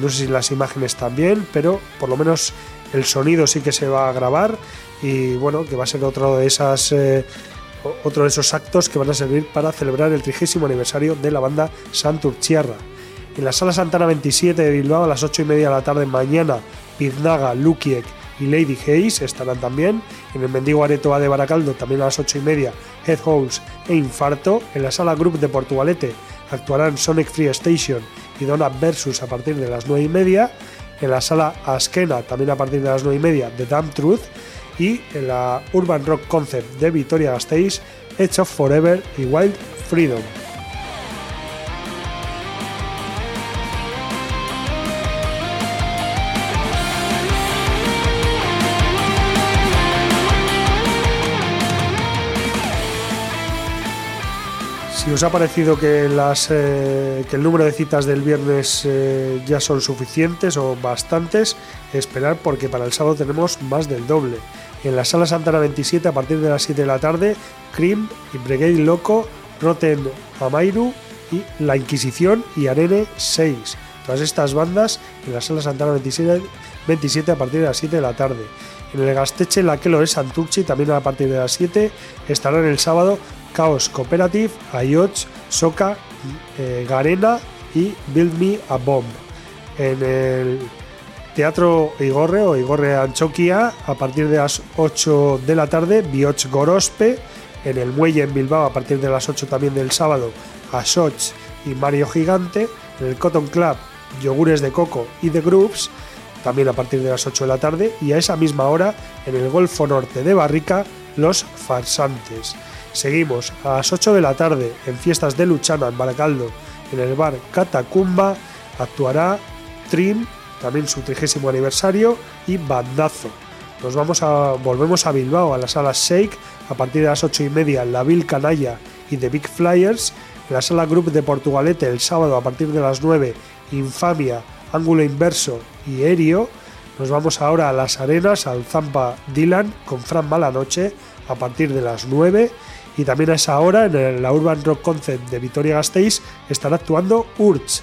no sé si las imágenes también pero por lo menos el sonido sí que se va a grabar y bueno que va a ser otro de esas eh, otro de esos actos que van a servir para celebrar el trigésimo aniversario de la banda Santurchiarra en la sala Santana 27 de Bilbao a las 8 y media de la tarde mañana Piznaga, Lukiek y Lady Hayes estarán también. En el Mendigo Areto A de Baracaldo también a las 8 y media Head Holes e Infarto. En la sala Group de Portugalete actuarán Sonic Free Station y Donna Versus a partir de las 9 y media. En la sala Askena también a partir de las 9 y media The Damn Truth. Y en la Urban Rock Concept de Vitoria Gasteiz Edge of Forever y Wild Freedom. Si os ha parecido que, las, eh, que el número de citas del viernes eh, ya son suficientes o bastantes, esperar porque para el sábado tenemos más del doble. En la sala Santana 27 a partir de las 7 de la tarde, Cream y Loco, Rotten Amairu y La Inquisición y Arene 6. Todas estas bandas en la sala Santana 27, 27 a partir de las 7 de la tarde. En el Gasteche La Quelo de Santurchi también a partir de las 7 estarán el sábado Chaos Cooperative, Ayoch, Soca, eh, Garena y Build Me a Bomb. En el Teatro Igorre o Igorre Anchoquia a partir de las 8 de la tarde, Bioch Gorospe. En el Muelle en Bilbao a partir de las 8 también del sábado, Asoch y Mario Gigante. En el Cotton Club, Yogures de Coco y The Groups también a partir de las 8 de la tarde y a esa misma hora en el Golfo Norte de Barrica, Los Farsantes. Seguimos a las 8 de la tarde en Fiestas de Luchana en Baracaldo, en el bar Catacumba, actuará Trim, también su trigésimo aniversario, y Bandazo. Nos vamos a, volvemos a Bilbao, a la sala Shake, a partir de las 8 y media en la Vil Canalla y The Big Flyers, en la sala Group de Portugalete el sábado a partir de las 9, Infamia, Ángulo Inverso y Erio. Nos vamos ahora a las arenas, al Zampa Dylan con Fran Malanoche a partir de las 9 y también a esa hora en la Urban Rock Concept de Vitoria Gasteiz estará actuando Urch.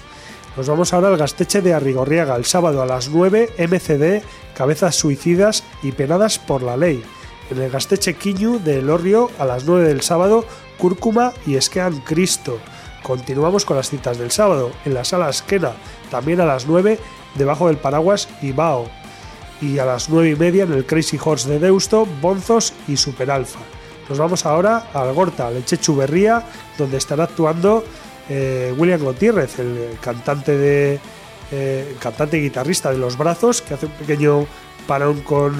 Nos vamos ahora al Gasteche de Arrigorriaga el sábado a las 9 MCD, Cabezas Suicidas y Penadas por la Ley. En el Gasteche Quiñu de Elorrio a las 9 del sábado, Cúrcuma y Esquean Cristo. Continuamos con las citas del sábado en la sala Esquena, también a las 9 debajo del paraguas Ibao. Y a las 9 y media en el Crazy Horse de Deusto, Bonzos y Super Alfa. Nos vamos ahora al Gorta, Leche Chuberría, donde estará actuando eh, William Gutiérrez, el cantante de eh, cantante guitarrista de Los Brazos, que hace un pequeño parón con,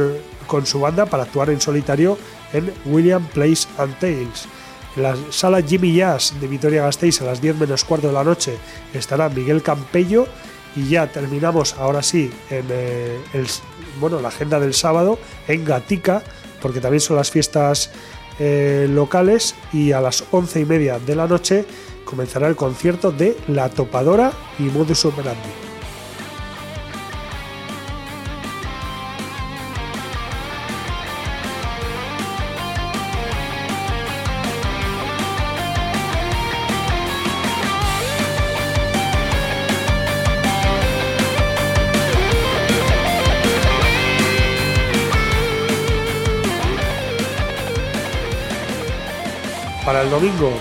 con su banda para actuar en solitario en William Place and Tales. En la sala Jimmy Jazz de Vitoria Gasteiz a las 10 menos cuarto de la noche estará Miguel Campello y ya terminamos ahora sí en eh, bueno, la agenda del sábado en Gatica, porque también son las fiestas eh, locales y a las once y media de la noche comenzará el concierto de La Topadora y Modus Operandi.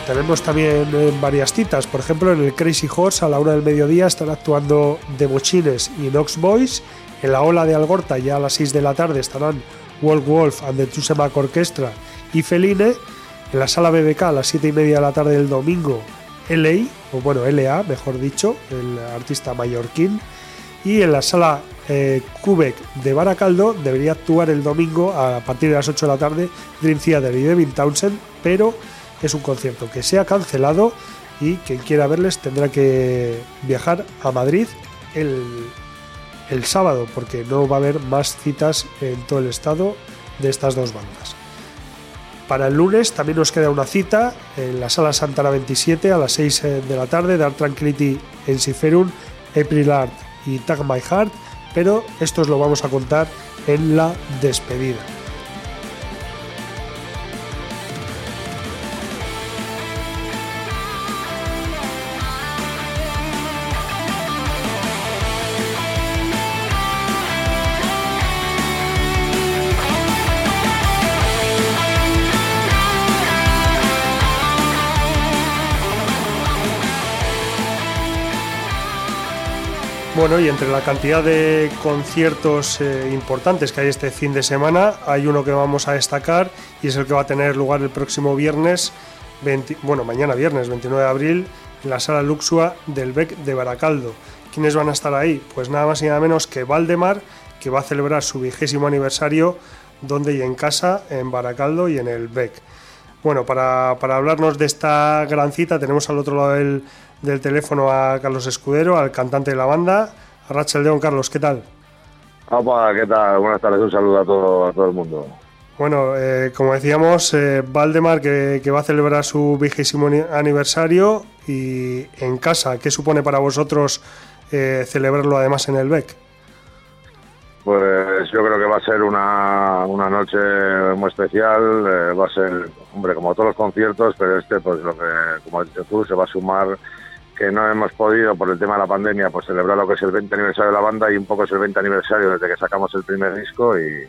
Tenemos también eh, varias citas, por ejemplo en el Crazy Horse a la una del mediodía están actuando The Mochines y Nox Boys, en la Ola de Algorta ya a las 6 de la tarde estarán Wolf Wolf and the Tusemac Orchestra y Feline, en la sala BBK a las 7 y media de la tarde del domingo LA, o bueno LA mejor dicho, el artista mallorquín, y en la sala eh, Quebec de Baracaldo debería actuar el domingo a partir de las 8 de la tarde Dream Theater y Devin Townsend, pero es un concierto que se ha cancelado y quien quiera verles tendrá que viajar a Madrid el, el sábado porque no va a haber más citas en todo el estado de estas dos bandas. Para el lunes también nos queda una cita en la sala Santana 27 a las 6 de la tarde, Dark Tranquility en Siferun, April Art y Tag My Heart, pero esto os lo vamos a contar en la despedida. Bueno, y entre la cantidad de conciertos eh, importantes que hay este fin de semana, hay uno que vamos a destacar y es el que va a tener lugar el próximo viernes, 20 bueno, mañana viernes 29 de abril, en la sala Luxua del BEC de Baracaldo. ¿Quiénes van a estar ahí? Pues nada más y nada menos que Valdemar, que va a celebrar su vigésimo aniversario donde y en casa, en Baracaldo y en el BEC. Bueno, para, para hablarnos de esta gran cita tenemos al otro lado del, del teléfono a Carlos Escudero, al cantante de la banda. A Rachel León, Carlos, ¿qué tal? Opa, ¿qué tal? Buenas tardes, un saludo a todo, a todo el mundo. Bueno, eh, como decíamos, eh, Valdemar que, que va a celebrar su vigésimo ni- aniversario y en casa, ¿qué supone para vosotros eh, celebrarlo además en el BEC? Pues yo creo que va a ser una, una noche muy especial, eh, va a ser, hombre, como todos los conciertos, pero este, pues lo que, como has dicho tú, se va a sumar que no hemos podido, por el tema de la pandemia, pues celebrar lo que es el 20 aniversario de la banda y un poco es el 20 aniversario desde que sacamos el primer disco y,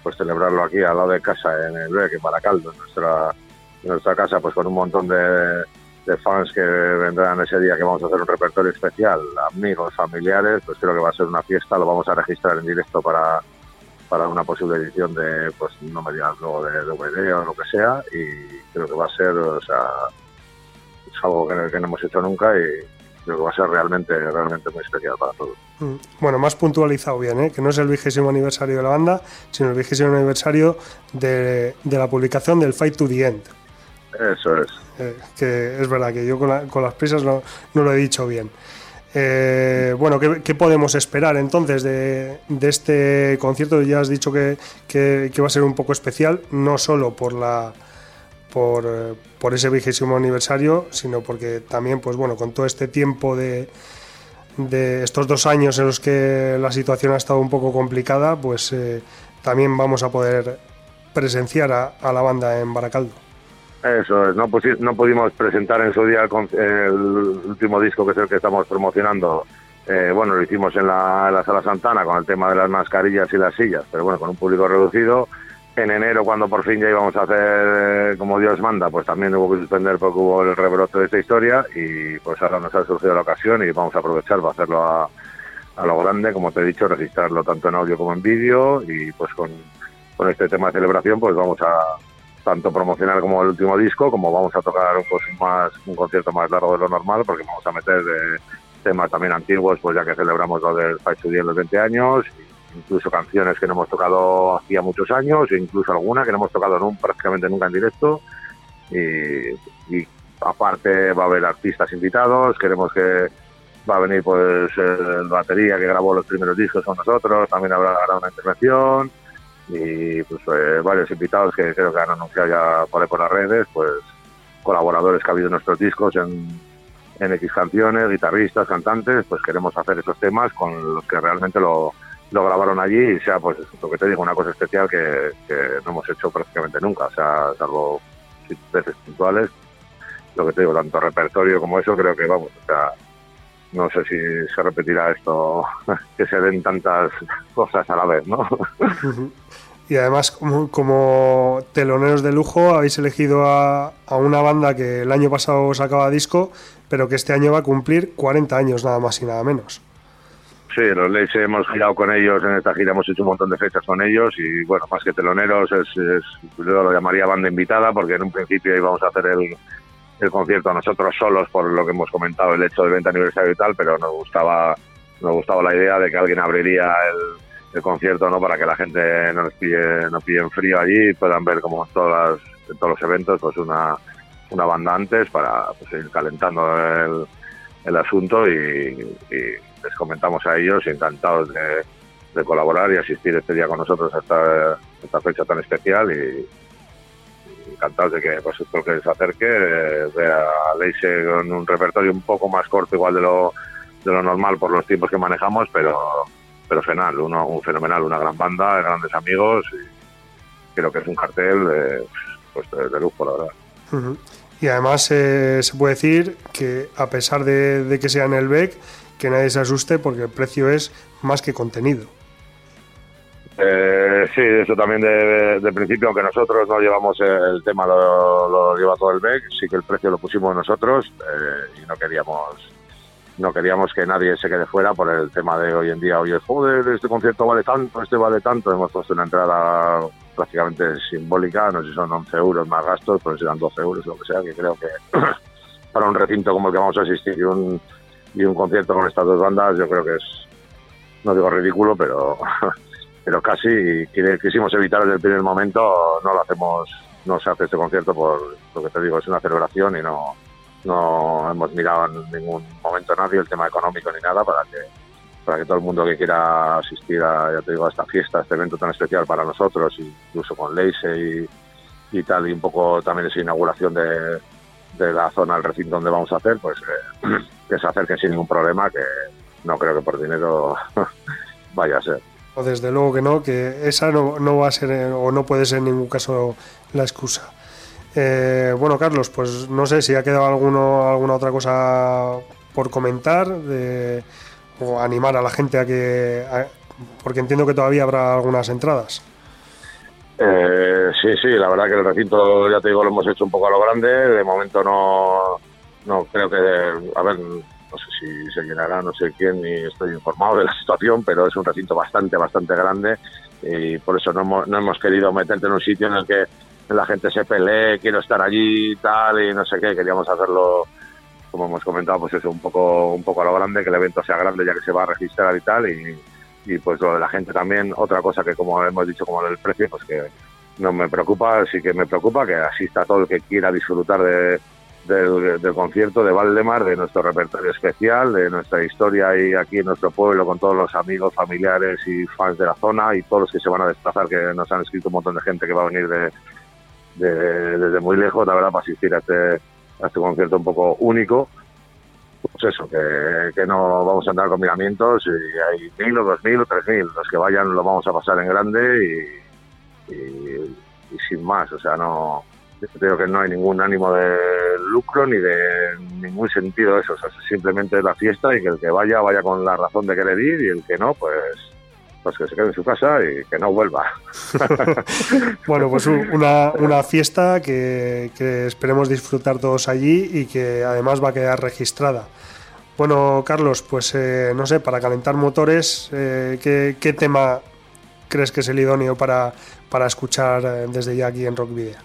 pues celebrarlo aquí al lado de casa, en el BEC, en Baracaldo, en nuestra, nuestra casa, pues con un montón de, de fans que vendrán ese día que vamos a hacer un repertorio especial, amigos, familiares, pues creo que va a ser una fiesta, lo vamos a registrar en directo para, para una posible edición de, pues no me digas luego de DVD o lo que sea, y creo que va a ser, o sea, es algo que, que no hemos hecho nunca y creo que va a ser realmente, realmente muy especial para todos. Mm, Bueno, más puntualizado bien, ¿eh? que no es el vigésimo aniversario de la banda, sino el vigésimo aniversario de, de la publicación del Fight to the End. Eso es. Eh, que es verdad que yo con, la- con las prisas no, no lo he dicho bien. Eh, bueno, ¿qué, qué podemos esperar entonces de, de este concierto? Ya has dicho que, que- que va a ser un poco especial, no solo por la por, eh, por ese vigésimo aniversario, sino porque también, pues bueno, con todo este tiempo de, de estos dos años en los que la situación ha estado un poco complicada, pues eh, también vamos a poder presenciar a, a la banda en Baracaldo. Eso es, no, no pudimos presentar en su día el, el último disco que es el que estamos promocionando. Eh, bueno, lo hicimos en la, en la Sala Santana con el tema de las mascarillas y las sillas, pero bueno, con un público reducido. En enero, cuando por fin ya íbamos a hacer eh, como Dios manda, pues también hubo que suspender porque hubo el rebrote de esta historia y pues ahora nos ha surgido la ocasión y vamos a aprovechar para hacerlo a, a lo grande, como te he dicho, registrarlo tanto en audio como en vídeo y pues con, con este tema de celebración pues vamos a tanto promocionar como el último disco, como vamos a tocar pues, más, un concierto más largo de lo normal, porque vamos a meter eh, temas también antiguos, pues ya que celebramos lo del Fight los 20 años, incluso canciones que no hemos tocado hacía muchos años, e incluso alguna que no hemos tocado nun- prácticamente nunca en directo. Y, aparte va a haber artistas invitados, queremos que va a venir pues el batería que grabó los primeros discos con nosotros, también habrá, una intervención y pues eh, varios invitados que creo que han anunciado ya por ahí las redes, pues colaboradores que ha habido en nuestros discos en, en X canciones, guitarristas, cantantes, pues queremos hacer esos temas con los que realmente lo, lo grabaron allí y sea pues lo que te digo, una cosa especial que, no hemos hecho prácticamente nunca, o sea, salvo veces puntuales, lo que te digo, tanto repertorio como eso, creo que vamos, o sea, no sé si se repetirá esto, [LAUGHS] que se den tantas cosas a la vez, ¿no? Y además, como, como teloneros de lujo, habéis elegido a, a una banda que el año pasado sacaba disco, pero que este año va a cumplir 40 años, nada más y nada menos. Sí, los Leys hemos girado con ellos en esta gira, hemos hecho un montón de fechas con ellos y bueno, más que teloneros, es, es- yo lo llamaría banda invitada porque en un principio íbamos a hacer el, el concierto nosotros solos por lo que hemos comentado, el hecho del 20 aniversario y tal, pero nos gustaba, nos gustaba la idea de que alguien abriría el, el concierto no para que la gente no nos pille, no pille en frío allí y puedan ver como todas las- todos los eventos pues una, una banda antes para pues, ir calentando el, el asunto y les comentamos a ellos encantados de, de colaborar y asistir este día con nosotros a esta, fecha tan especial y, y encantados de que pues esto que se acerque eh, vea a Leise con un repertorio un poco más corto igual de lo, de lo normal por los tiempos que manejamos pero pero fenomenal, uno, un fenomenal, una gran banda, grandes amigos y creo que es un cartel eh, pues de, de lujo la verdad. Ujú. Y además eh, se puede decir que a pesar de, de que sea en el BEC, que nadie se asuste porque el precio es más que contenido. Eh, sí, eso también de, principio, aunque nosotros no llevamos el tema, lo, lo lleva todo el BEC, sí que el precio lo pusimos nosotros eh, y no queríamos no queríamos que nadie se quede fuera por el tema de hoy en día, oye, joder, este concierto vale tanto, este vale tanto, hemos puesto una entrada prácticamente simbólica, no sé si son 11 euros más gastos, pero serán 12 euros, lo que sea, que creo que [CLEARS THROAT] para un recinto como el que vamos a asistir y un, y un concierto con estas dos bandas, yo creo que es, no digo ridículo, pero [LAUGHS] pero casi quisimos evitar desde el primer momento, no lo hacemos, no se hace este concierto por lo que te digo, es una celebración y no, no hemos mirado en ningún momento nadie el tema económico ni nada para que para que todo el mundo que quiera asistir a, ya te digo, a esta fiesta, a este evento tan especial para nosotros, incluso con Leise y, y tal, y un poco también esa inauguración de, de la zona, el recinto donde vamos a hacer, pues eh, [CLEARS THROAT] que se acerquen sin ningún problema, que no creo que por dinero [LAUGHS] vaya a ser. O desde luego que no, que esa no, no va a ser eh, o no puede ser en ningún caso la excusa. Eh, bueno, Carlos, pues no sé si ha quedado alguno, alguna otra cosa por comentar o animar a la gente a que... porque entiendo que todavía habrá algunas entradas. Eh, sí, sí, la verdad que el recinto, ya te digo, lo hemos hecho un poco a lo grande. De momento no, no creo que, a ver, no sé si se llenará, no sé quién, ni estoy informado de la [LAUGHS] situación, pero es un recinto bastante, bastante grande y por eso no hemos, no hemos querido meterte en un sitio en el que la gente se pelee, quiero estar allí y tal, y no sé qué, queríamos hacerlo, como hemos comentado, pues eso, un poco, un poco a lo grande, que el evento sea grande ya que se va a registrar y tal, y, y pues lo de la gente también, otra cosa que como hemos dicho, como el precio, pues que no me preocupa, sí que me preocupa que asista todo el que quiera disfrutar de, del, del concierto de Valdemar, de nuestro repertorio especial, de nuestra historia y aquí en nuestro pueblo con todos los amigos, familiares y fans de la zona y todos los que se van a desplazar, que nos han escrito un montón de gente que va a venir de, de- desde muy lejos, la verdad, para asistir a este, a este concierto un poco único. Pues eso, que, que no vamos a andar con miramientos y hay mil o dos mil o tres mil. Los que vayan lo vamos a pasar en grande y, y- y sin más. O sea, no creo que no hay ningún ánimo de lucro ni de ningún sentido eso. O sea, simplemente es la fiesta y que el que vaya, vaya con la razón de querer ir y el que no, pues pues que se quede en su casa y que no vuelva. [LAUGHS] [LAUGHS] Bueno, pues una, una fiesta que, que esperemos disfrutar todos allí y que además va a quedar registrada. Bueno, Carlos, pues eh, no sé, para calentar motores, eh, ¿qué, qué tema crees que es el idóneo para, para escuchar eh, desde ya aquí en Rock Video?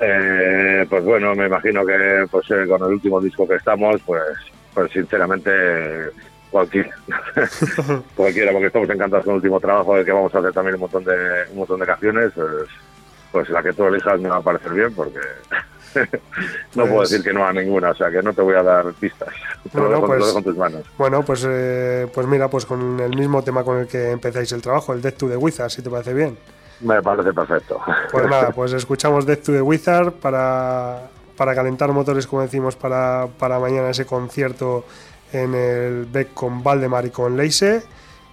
Eh, pues bueno, me imagino que pues eh, con el último disco que estamos, pues pues sinceramente cualquiera, [LAUGHS] cualquiera, porque estamos encantados con el último trabajo del que vamos a hacer también un montón de un montón de canciones, pues, pues la que tú elijas me va a parecer bien porque no puedo Pues- decir que no a ninguna, o sea que no te voy a dar pistas, lo Bueno, dejo- te lo pues- dejo en tus manos. Bueno, pues, eh, pues mira, pues con el mismo tema con el que empezáis el trabajo, el Death to the Wizard, si te parece bien. Me parece perfecto. Pues nada, [LAUGHS] pues escuchamos Death to the Wizard para, para calentar motores, como decimos, para, para mañana ese concierto en el Beck con Valdemar y con Leise.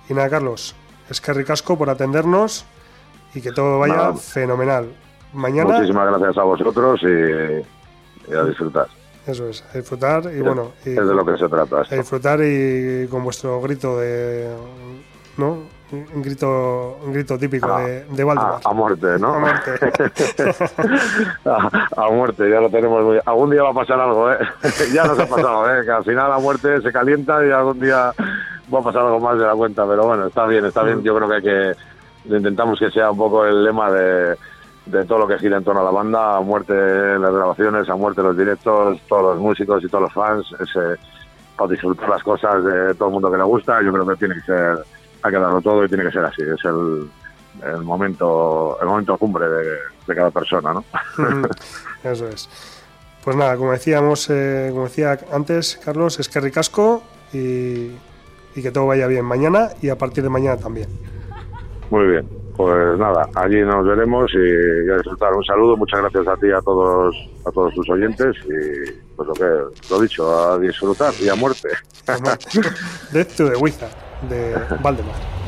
Y nada, Carlos, es que ricasco por atendernos y que todo vaya Nada. fenomenal. Mañana, Muchísimas gracias a vosotros y, y a disfrutar. eso es, a disfrutar y bueno, y, es de lo que se trata. a disfrutar y con vuestro grito de, ¿no? un grito, un grito típico Ah, de, de Valdemar. A, a muerte, ¿no? A muerte. [LAUGHS] a, a muerte, ya lo tenemos muy... Algún día va a pasar algo, ¿eh? [LAUGHS] ya nos ha pasado, ¿eh? Que al final la muerte se calienta y algún día va a pasar algo más de la cuenta. Pero bueno, está bien, está bien. Yo creo que hay que... Intentamos que sea un poco el lema de, de todo lo que gira en torno a la banda. A muerte las grabaciones, a muerte los directos, todos los músicos y todos los fans. Ese, para disfrutar las cosas de todo el mundo que le gusta. Yo creo que tiene que ser... Hay que darlo todo y tiene que ser así. Es el, el momento el momento cumbre de, de cada persona, ¿no? [LAUGHS] Eso es. Pues nada, como decíamos, eh, como decía antes, Carlos, es que ricasco y, y que todo vaya bien mañana y a partir de mañana también. Muy bien, pues nada, allí nos veremos y a disfrutar. Un saludo, muchas gracias a ti y a todos a todos tus oyentes y pues lo que lo dicho, a disfrutar y a muerte. To the Wizard, de [LAUGHS] Valdemar.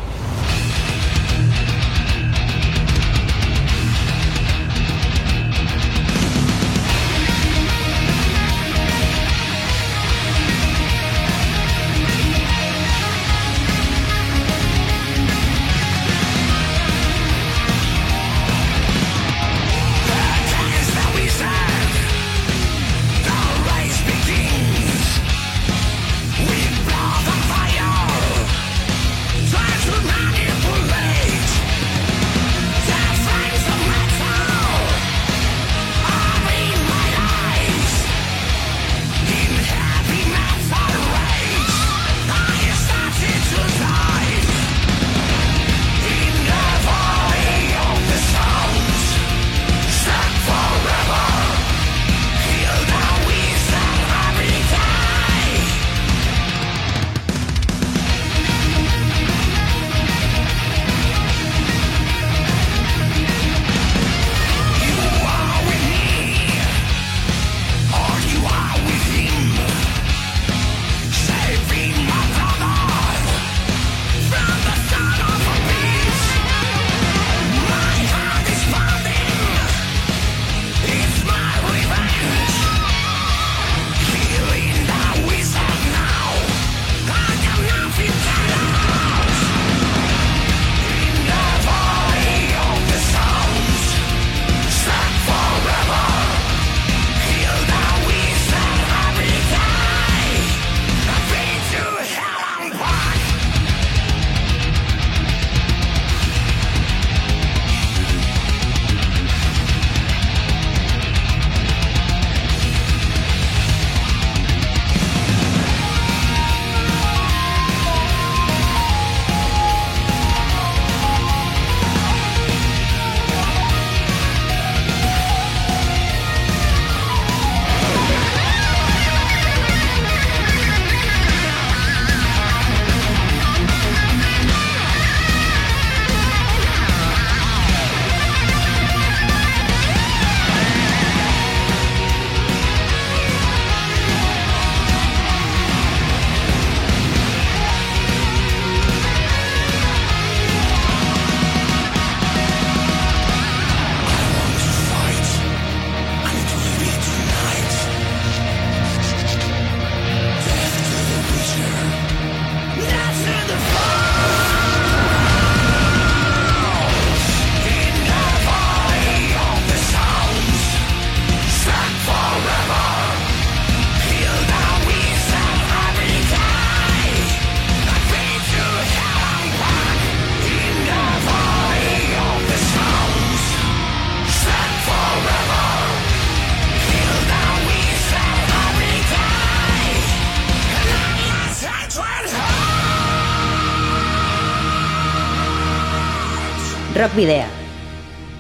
Rock Video.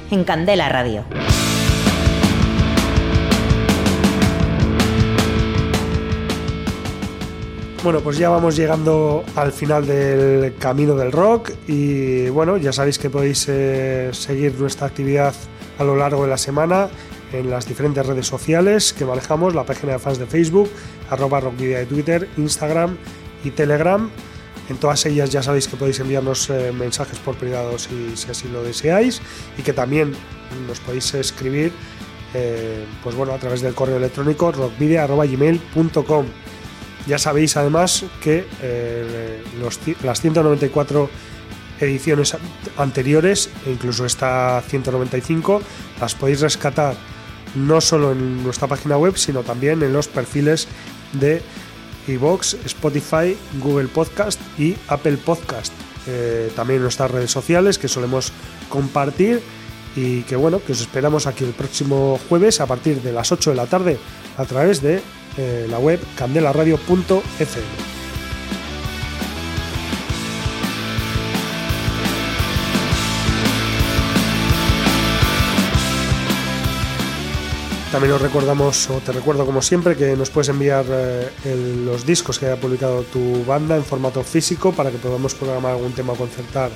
En Candela Radio. Bueno, pues ya vamos llegando al final del camino del rock y bueno, ya sabéis que podéis eh, seguir nuestra actividad a lo largo de la semana en las diferentes redes sociales que manejamos, la página de fans de Facebook, arroba rockvidia de Twitter, Instagram y Telegram. En todas ellas ya sabéis que podéis enviarnos eh, mensajes por privado si, así lo deseáis y que también nos podéis escribir eh, pues bueno, a través del correo electrónico rockvidia.gmail.com ya sabéis además que eh, las 194 ediciones an- anteriores e incluso esta 195 las podéis rescatar no solo en nuestra página web, sino también en los perfiles de iVoox, Spotify, Google Podcast y Apple Podcast. Eh, también nuestras redes sociales que solemos compartir y que bueno, que os esperamos aquí el próximo jueves a partir de las 8 de la tarde a través de eh, la web candelaradio.fm. También os recordamos, o te recuerdo como siempre, que nos puedes enviar eh, los discos que haya publicado tu banda en formato físico para que podamos programar algún tema o concertar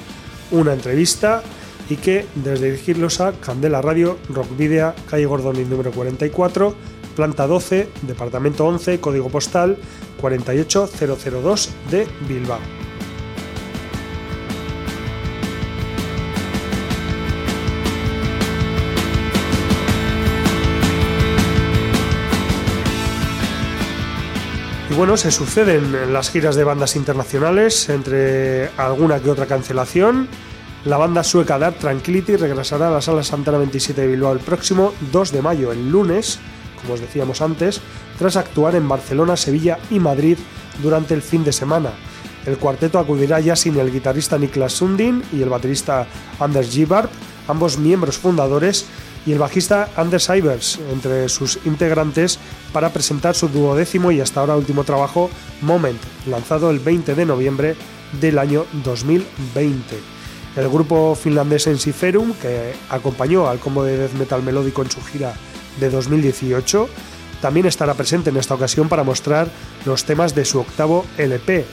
una entrevista y que desde dirigirlos a Candela Radio, Rock Video, calle Gordoni número 44, planta 12, departamento 11, código postal 48002 de Bilbao. Bueno, se suceden las giras de bandas internacionales, entre alguna que otra cancelación. La banda sueca Dark Tranquility regresará a la Sala Santana 27 de Bilbao el próximo 2 de mayo, el lunes, como os decíamos antes, tras actuar en Barcelona, Sevilla y Madrid durante el fin de semana. El cuarteto acudirá ya sin el guitarrista Niklas Sundin y el baterista Anders Gibarp, ambos miembros fundadores, y el bajista Anders Ivers, entre sus integrantes, para presentar su duodécimo y hasta ahora último trabajo, Moment, lanzado el 20 de noviembre del año 2020. El grupo finlandés Ensiferum, que acompañó al combo de death metal melódico en su gira de 2018, también estará presente en esta ocasión para mostrar los temas de su octavo LP,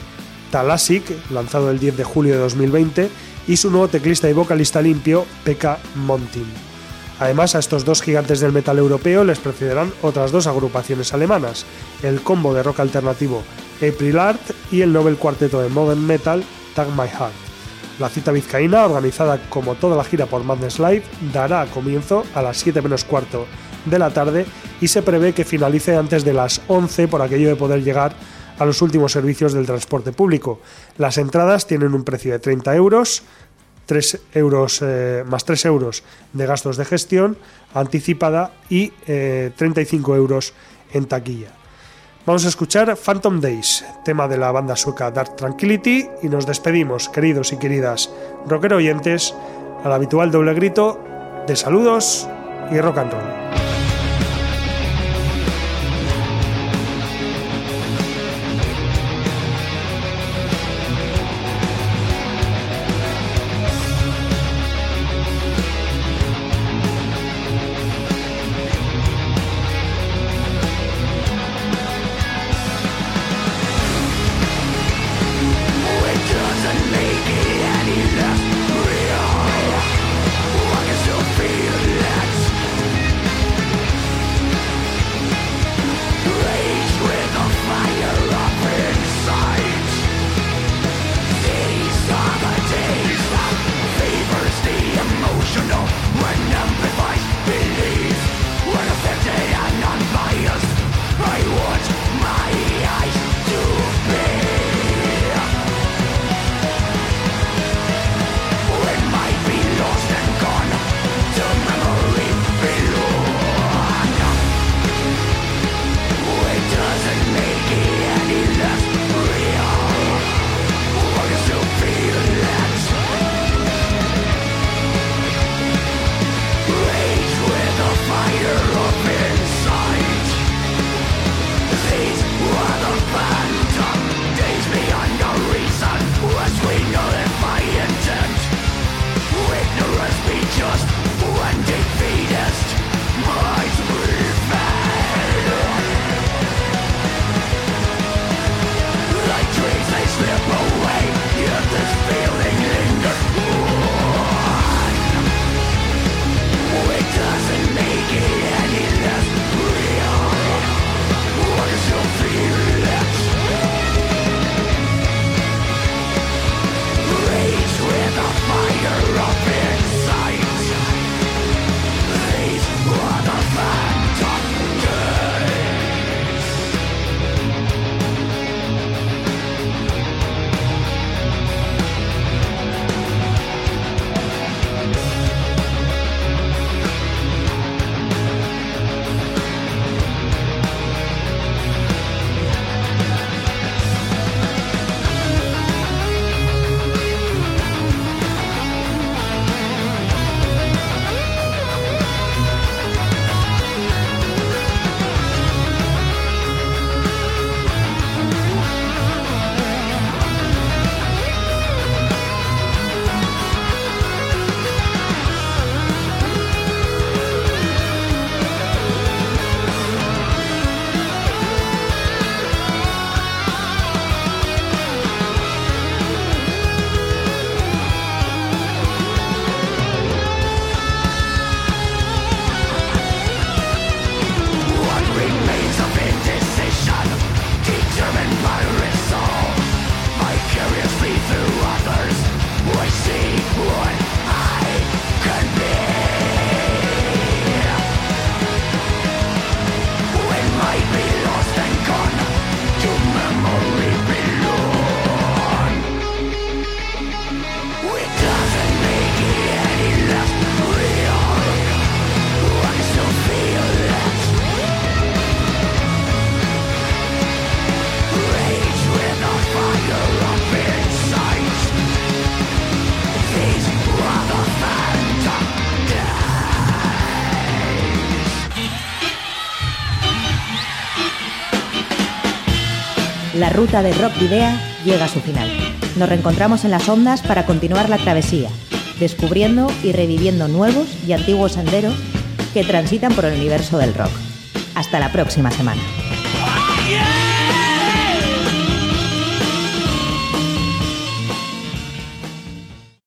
Talasic, lanzado el 10 de julio de 2020, y su nuevo teclista y vocalista limpio, Pekka Montin. Además, a estos dos gigantes del metal europeo les precederán otras dos agrupaciones alemanas, el combo de rock alternativo April Art y el Nobel cuarteto de modern metal Tag My Heart. La cita vizcaína, organizada como toda la gira por Madness Live, dará comienzo a las 7 menos cuarto de la tarde y se prevé que finalice antes de las 11 por aquello de poder llegar a los últimos servicios del transporte público. Las entradas tienen un precio de 30 euros, 3 euros eh, más 3 euros de gastos de gestión anticipada y eh, 35 euros en taquilla. Vamos a escuchar Phantom Days, tema de la banda sueca Dark Tranquility, y nos despedimos, queridos y queridas rockero oyentes, al habitual doble grito de saludos y rock and roll. La ruta de Rock Video llega a su final. Nos reencontramos en las ondas para continuar la travesía, descubriendo y reviviendo nuevos y antiguos senderos que transitan por el universo del rock. Hasta la próxima semana.